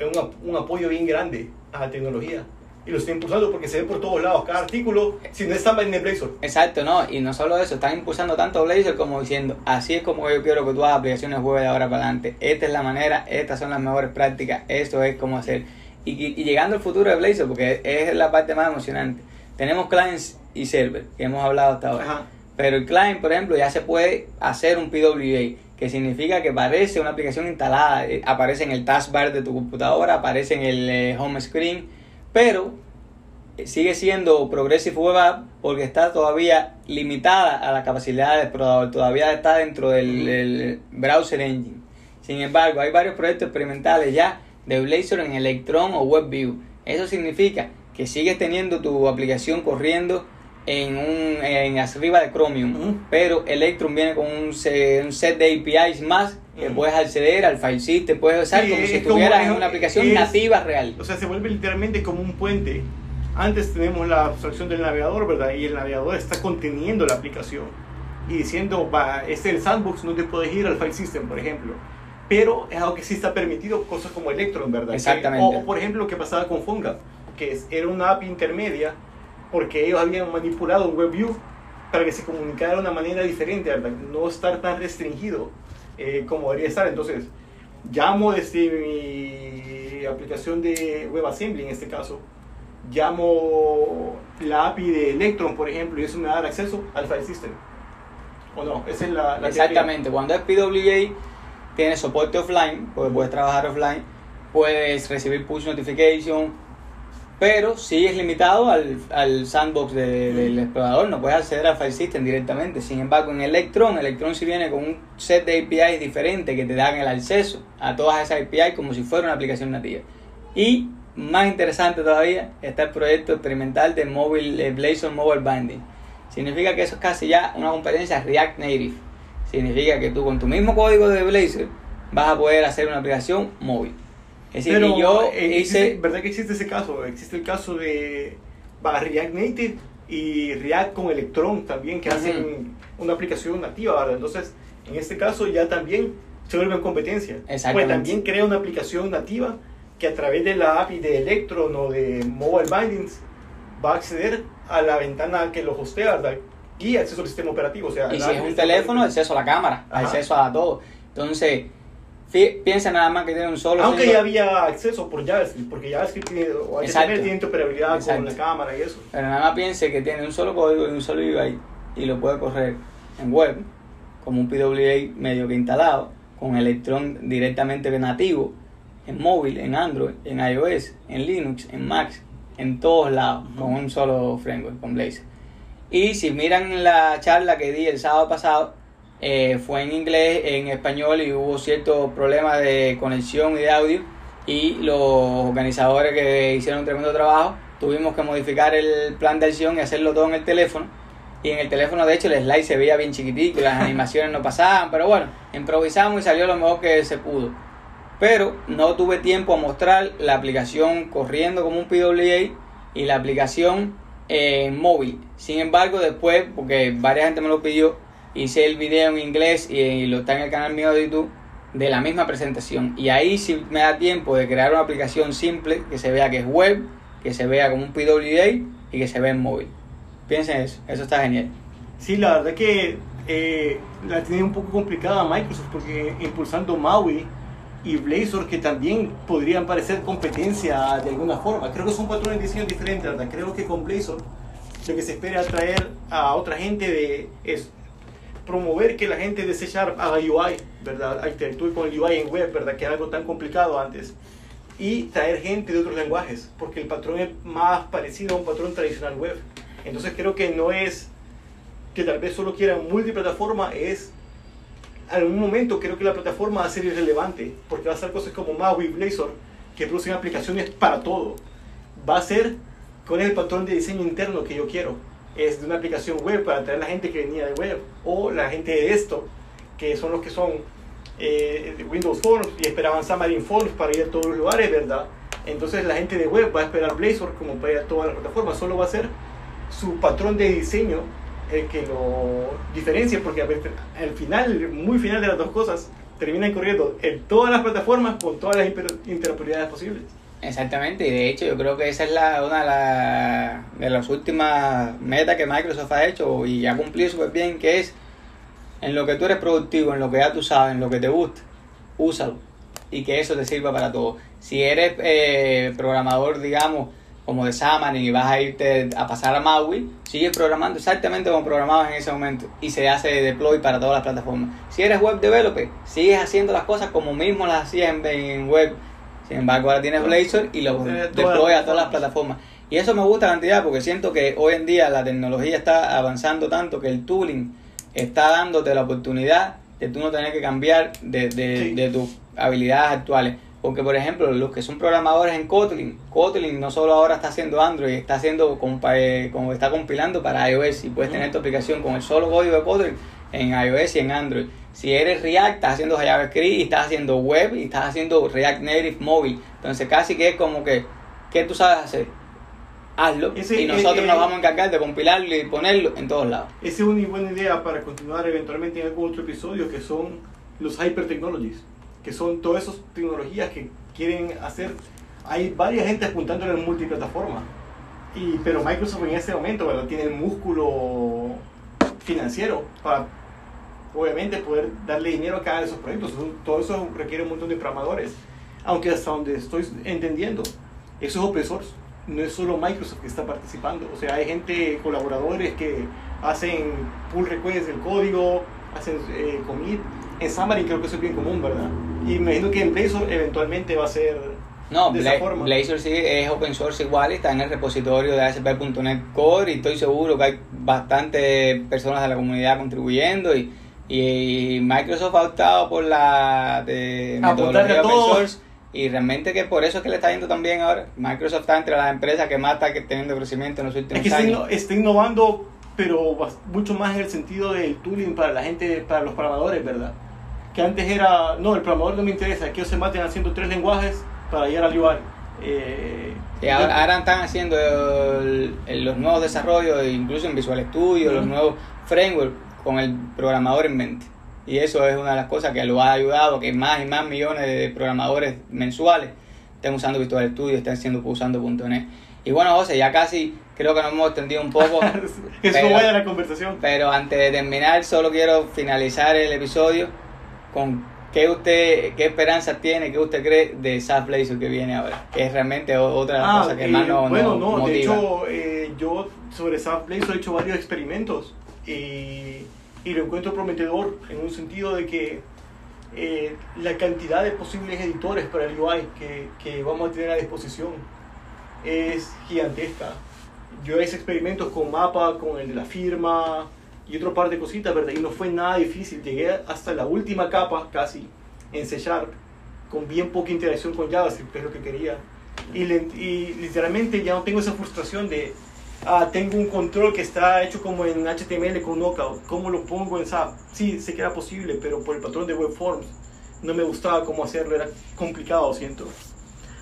un, un apoyo bien grande a la tecnología. Y lo está impulsando porque se ve por todos lados. Cada artículo, si no está en el Blazor. Exacto, no, y no solo eso, están impulsando tanto Blazor como diciendo, así es como yo quiero que tú hagas aplicaciones web de ahora para adelante. Esta es la manera, estas son las mejores prácticas, esto es como hacer. Y, y- y llegando al futuro de Blazor, porque es la parte más emocionante. Tenemos clients y server, que hemos hablado hasta ahora. Ajá. Pero el client, por ejemplo, ya se puede hacer un PWA, que significa que parece una aplicación instalada, eh, aparece en el taskbar de tu computadora, aparece en el eh, home screen, pero eh, sigue siendo Progressive Web App porque está todavía limitada a la capacidad del explorador, todavía está dentro del, del browser engine. Sin embargo, hay varios proyectos experimentales ya de Blazor en Electron o WebView. Eso significa que sigues teniendo tu aplicación corriendo en un en arriba de Chromium, Ujú. pero Electron viene con un, se- un set de APIs más que Ujú. puedes acceder al file system, puedes usar Sí, como si es como- estuvieras es- en una aplicación es- nativa real. O sea, se vuelve literalmente como un puente. Antes tenemos la abstracción del navegador, ¿verdad? Y el navegador está conteniendo la aplicación y diciendo, va, este es el sandbox, no te puedes ir al file system, por ejemplo. Pero es algo que sí está permitido, cosas como Electron, ¿verdad? Que- Exactamente. o, o, por ejemplo, lo que pasaba con Fonga, que es- era una app intermedia porque ellos habían manipulado WebView para que se comunicara de una manera diferente, ¿verdad? No estar tan restringido eh, como debería estar. Entonces, llamo desde mi aplicación de WebAssembly en este caso, llamo la API de Electron, por ejemplo, y eso me da el acceso al file system. ¿O no? Esa es la, la Exactamente, cuando es PWA tienes soporte offline, porque puedes trabajar offline, puedes recibir push notification, pero sigues limitado al, al sandbox de- del explorador, no puedes acceder al file system directamente. Sin embargo, en Electron, Electron sí viene con un set de APIs diferentes que te dan el acceso a todas esas APIs como si fuera una aplicación nativa. Y más interesante todavía está el proyecto experimental de mobile, Blazor Mobile Binding. Significa que eso es casi ya una competencia React Native. Significa que tú con tu mismo código de Blazor vas a poder hacer una aplicación móvil. Es decir, Pero yo eh, existe- hice... ¿verdad que existe ese caso? Existe el caso de va, React Native y React con Electron también, que Ujú. hacen una aplicación nativa, ¿verdad? Entonces, en este caso ya también se vuelve en competencia. Pues también crea una aplicación nativa que a través de la API de Electron o de Mobile Bindings va a acceder a la ventana que lo hostea, ¿verdad? Y acceso al sistema operativo. O sea, Y si es un teléfono, acceso a la cámara, Ajá. acceso a todo. Entonces, piensa nada más que tiene un solo... Aunque ya había acceso por JavaScript, porque JavaScript tiene, o HTML tiene interoperabilidad con la cámara y eso. Pero nada más piense que tiene un solo código y un solo UI y lo puede correr en web, como un PWA medio que instalado, con Electron directamente nativo, en móvil, en Android, en iOS, en Linux, en Mac, en todos lados, con un solo framework, con Blazor. Y si miran la charla que di el sábado pasado, eh, fue en inglés, en español y hubo ciertos problemas de conexión y de audio. Y los organizadores que hicieron un tremendo trabajo, tuvimos que modificar el plan de acción y hacerlo todo en el teléfono. Y en el teléfono, de hecho, el slide se veía bien chiquitico, las animaciones no pasaban, pero bueno, improvisamos y salió lo mejor que se pudo. Pero no tuve tiempo a mostrar la aplicación corriendo como un PWA y la aplicación en móvil. Sin embargo, después, porque varias gente me lo pidió, hice el video en inglés y lo está en el canal mío de YouTube de la misma presentación. Y ahí sí me da tiempo de crear una aplicación simple que se vea que es web, que se vea como un PWA y que se vea en móvil. Piensen eso, eso está genial. Sí, la verdad que eh, la tiene un poco complicada Microsoft porque impulsando Maui y Blazor que también podrían parecer competencia de alguna forma. Creo que son patrones de diseño diferentes, ¿verdad? Creo que con Blazor lo que se espera atraer a otra gente de, es promover que la gente de C Sharp haga UI, ¿verdad? Interactúe con el UI en web, ¿verdad? Que es algo tan complicado antes. Y traer gente de otros lenguajes, porque el patrón es más parecido a un patrón tradicional web. Entonces creo que no es que tal vez solo quieran multiplataforma, es en algún momento creo que la plataforma va a ser irrelevante, porque va a ser cosas como Maui y Blazor, que producen aplicaciones para todo. Va a ser con el patrón de diseño interno que yo quiero. Es de una aplicación web para atraer a la gente que venía de web, o la gente de esto, que son los que son eh, Windows Forms y esperaban Xamarin Forms para ir a todos los lugares, ¿verdad? Entonces la gente de web va a esperar Blazor como para ir a todas las plataformas, solo va a ser su patrón de diseño el que lo diferencia, porque al final, muy final de las dos cosas, terminan corriendo en todas las plataformas con todas las interoperabilidades posibles. Exactamente, y de hecho yo creo que esa es la, una de, la, de las últimas metas que Microsoft ha hecho y ha cumplido súper bien, que es en lo que tú eres productivo, en lo que ya tú sabes, en lo que te gusta, úsalo y que eso te sirva para todo. Si eres eh, programador, digamos, como de Xamarin y vas a irte a pasar a Maui, sigues programando exactamente como programabas en ese momento y se hace deploy para todas las plataformas. Si eres web developer, sigues haciendo las cosas como mismo las hacías en, web. Sin embargo, ahora tienes Blazor y lo deploy a todas las plataformas. Y eso me gusta cantidad porque siento que hoy en día la tecnología está avanzando tanto que el tooling está dándote la oportunidad de tú no tener que cambiar de, de, de tus habilidades actuales. Porque, por ejemplo, los que son programadores en Kotlin, Kotlin no solo ahora está haciendo Android, está haciendo como, como está compilando para iOS y puedes tener tu aplicación con el solo código de Kotlin en iOS y en Android. Si eres React, estás haciendo JavaScript y estás haciendo web y estás haciendo React Native móvil. Entonces, casi que es como que, ¿qué tú sabes hacer? Hazlo y nosotros eh, nos vamos a encargar de compilarlo y ponerlo en todos lados. Esa es una buena idea para continuar eventualmente en algún otro episodio que son los Hyper Technologies que son todas esas tecnologías que quieren hacer. Hay varias gente apuntándole en multiplataforma, y, pero Microsoft en este momento ¿verdad? tiene el músculo financiero para obviamente poder darle dinero a cada de esos proyectos. Todo eso requiere un montón de programadores. Aunque hasta donde estoy entendiendo, eso es open source. No es solo Microsoft que está participando. O sea, hay gente, colaboradores que hacen pull requests del código, hacen eh, commit. En Xamarin creo que eso es bien común, ¿verdad? Y me imagino que en Blazor eventualmente va a ser no, de esa forma. Blazor sí es open source igual, está en el repositorio de ASP.NET Core y estoy seguro que hay bastantes personas de la comunidad contribuyendo y, y Microsoft ha optado por la de metodología open source y realmente que por eso es que le está yendo también ahora. Microsoft está entre las empresas que más está teniendo crecimiento en los últimos es que años. Está, innovando, pero mucho más en el sentido del tooling para la gente, para los programadores, ¿verdad? que antes era, no, el programador no me interesa, que ellos se maten haciendo tres lenguajes para llegar al UI. Eh, ahora, están haciendo los nuevos desarrollos, incluso en Visual Studio, los nuevos frameworks con el programador en mente. Y eso es una de las cosas que lo ha ayudado que más y más millones de programadores mensuales estén usando Visual Studio, estén siendo, usando .NET. Y bueno, José, ya casi creo que nos hemos extendido un poco. Eso pero, vaya la conversación. Pero antes de terminar, solo quiero finalizar el episodio con qué usted, qué esperanza tiene, qué usted cree de SAP Blazer que viene ahora, que es realmente otra ah, cosa que más no, Bueno, no, de hecho, eh, yo sobre SAP Blazer he hecho varios experimentos y, y, lo encuentro prometedor en un sentido de que eh, la cantidad de posibles editores para el UI que, que vamos a tener a disposición es gigantesca. Yo hice experimentos con mapa, con el de la firma, y otro par de cositas, ¿verdad? Y no fue nada difícil. Llegué hasta la última capa casi en C Sharp, con bien poca interacción con JavaScript, que es lo que quería. Y, y literalmente ya no tengo esa frustración de Ah, tengo un control que está hecho como en HTML con Knockout. ¿Cómo lo pongo en SAP? Sí, sé que era posible, pero por el patrón de Webforms no me gustaba cómo hacerlo, era complicado, siento.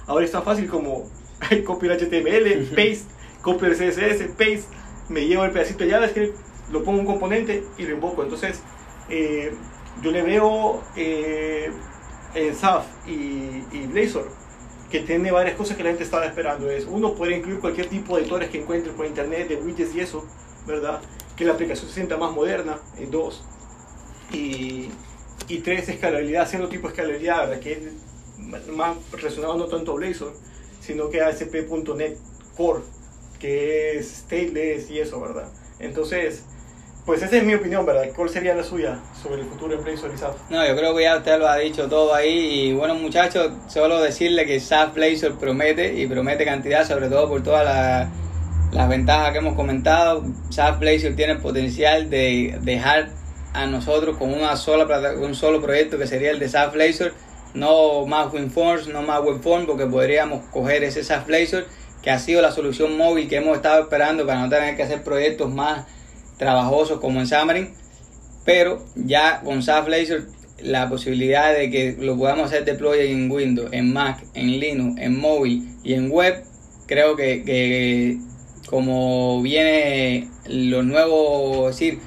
Ahora es tan fácil como copiar HTML, paste, copiar CSS, paste, me llevo el pedacito de JavaScript, lo pongo en un componente y lo invoco. Entonces, eh, yo le veo eh, en SAF y, y Blazor que tiene varias cosas que la gente estaba esperando. Es, uno, puede incluir cualquier tipo de editores que encuentre por internet, de widgets y eso, ¿verdad? Que la aplicación se sienta más moderna, en dos. Y, y tres, escalabilidad, haciendo tipo de escalabilidad, ¿verdad? Que es más relacionado no tanto a Blazor, sino que a ASP.NET Core, que es stateless y eso, ¿verdad? Entonces, pues esa es mi opinión, ¿verdad? ¿Cuál sería la suya sobre el futuro de Blazor y SAP? No, yo creo que ya usted lo ha dicho todo ahí. Y bueno, muchachos, solo decirle que SAP Blazor promete y promete cantidad, sobre todo por todas las, las ventajas que hemos comentado. SAP Blazor tiene el potencial de dejar a nosotros con una sola un solo proyecto que sería el de SAP Blazor. No más WinForms, no más WebForms, porque podríamos coger ese SAP Blazor que ha sido la solución móvil que hemos estado esperando para no tener que hacer proyectos más trabajosos como en Xamarin, pero ya con SAP Blazor la posibilidad de que lo podamos hacer deploy en Windows, en Mac, en Linux, en móvil y en web, creo que, que como viene lo nuevo, es decir,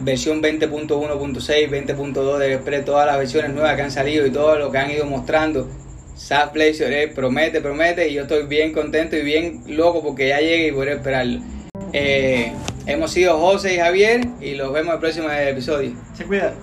versión 20.1.6, 20.2 de Express, todas las versiones nuevas que han salido y todo lo que han ido mostrando, SAP Blazor eh, promete, promete y yo estoy bien contento y bien loco porque ya llegue y podré esperarlo. Eh, hemos sido José y Javier y los vemos en el próximo episodio. Se cuidan.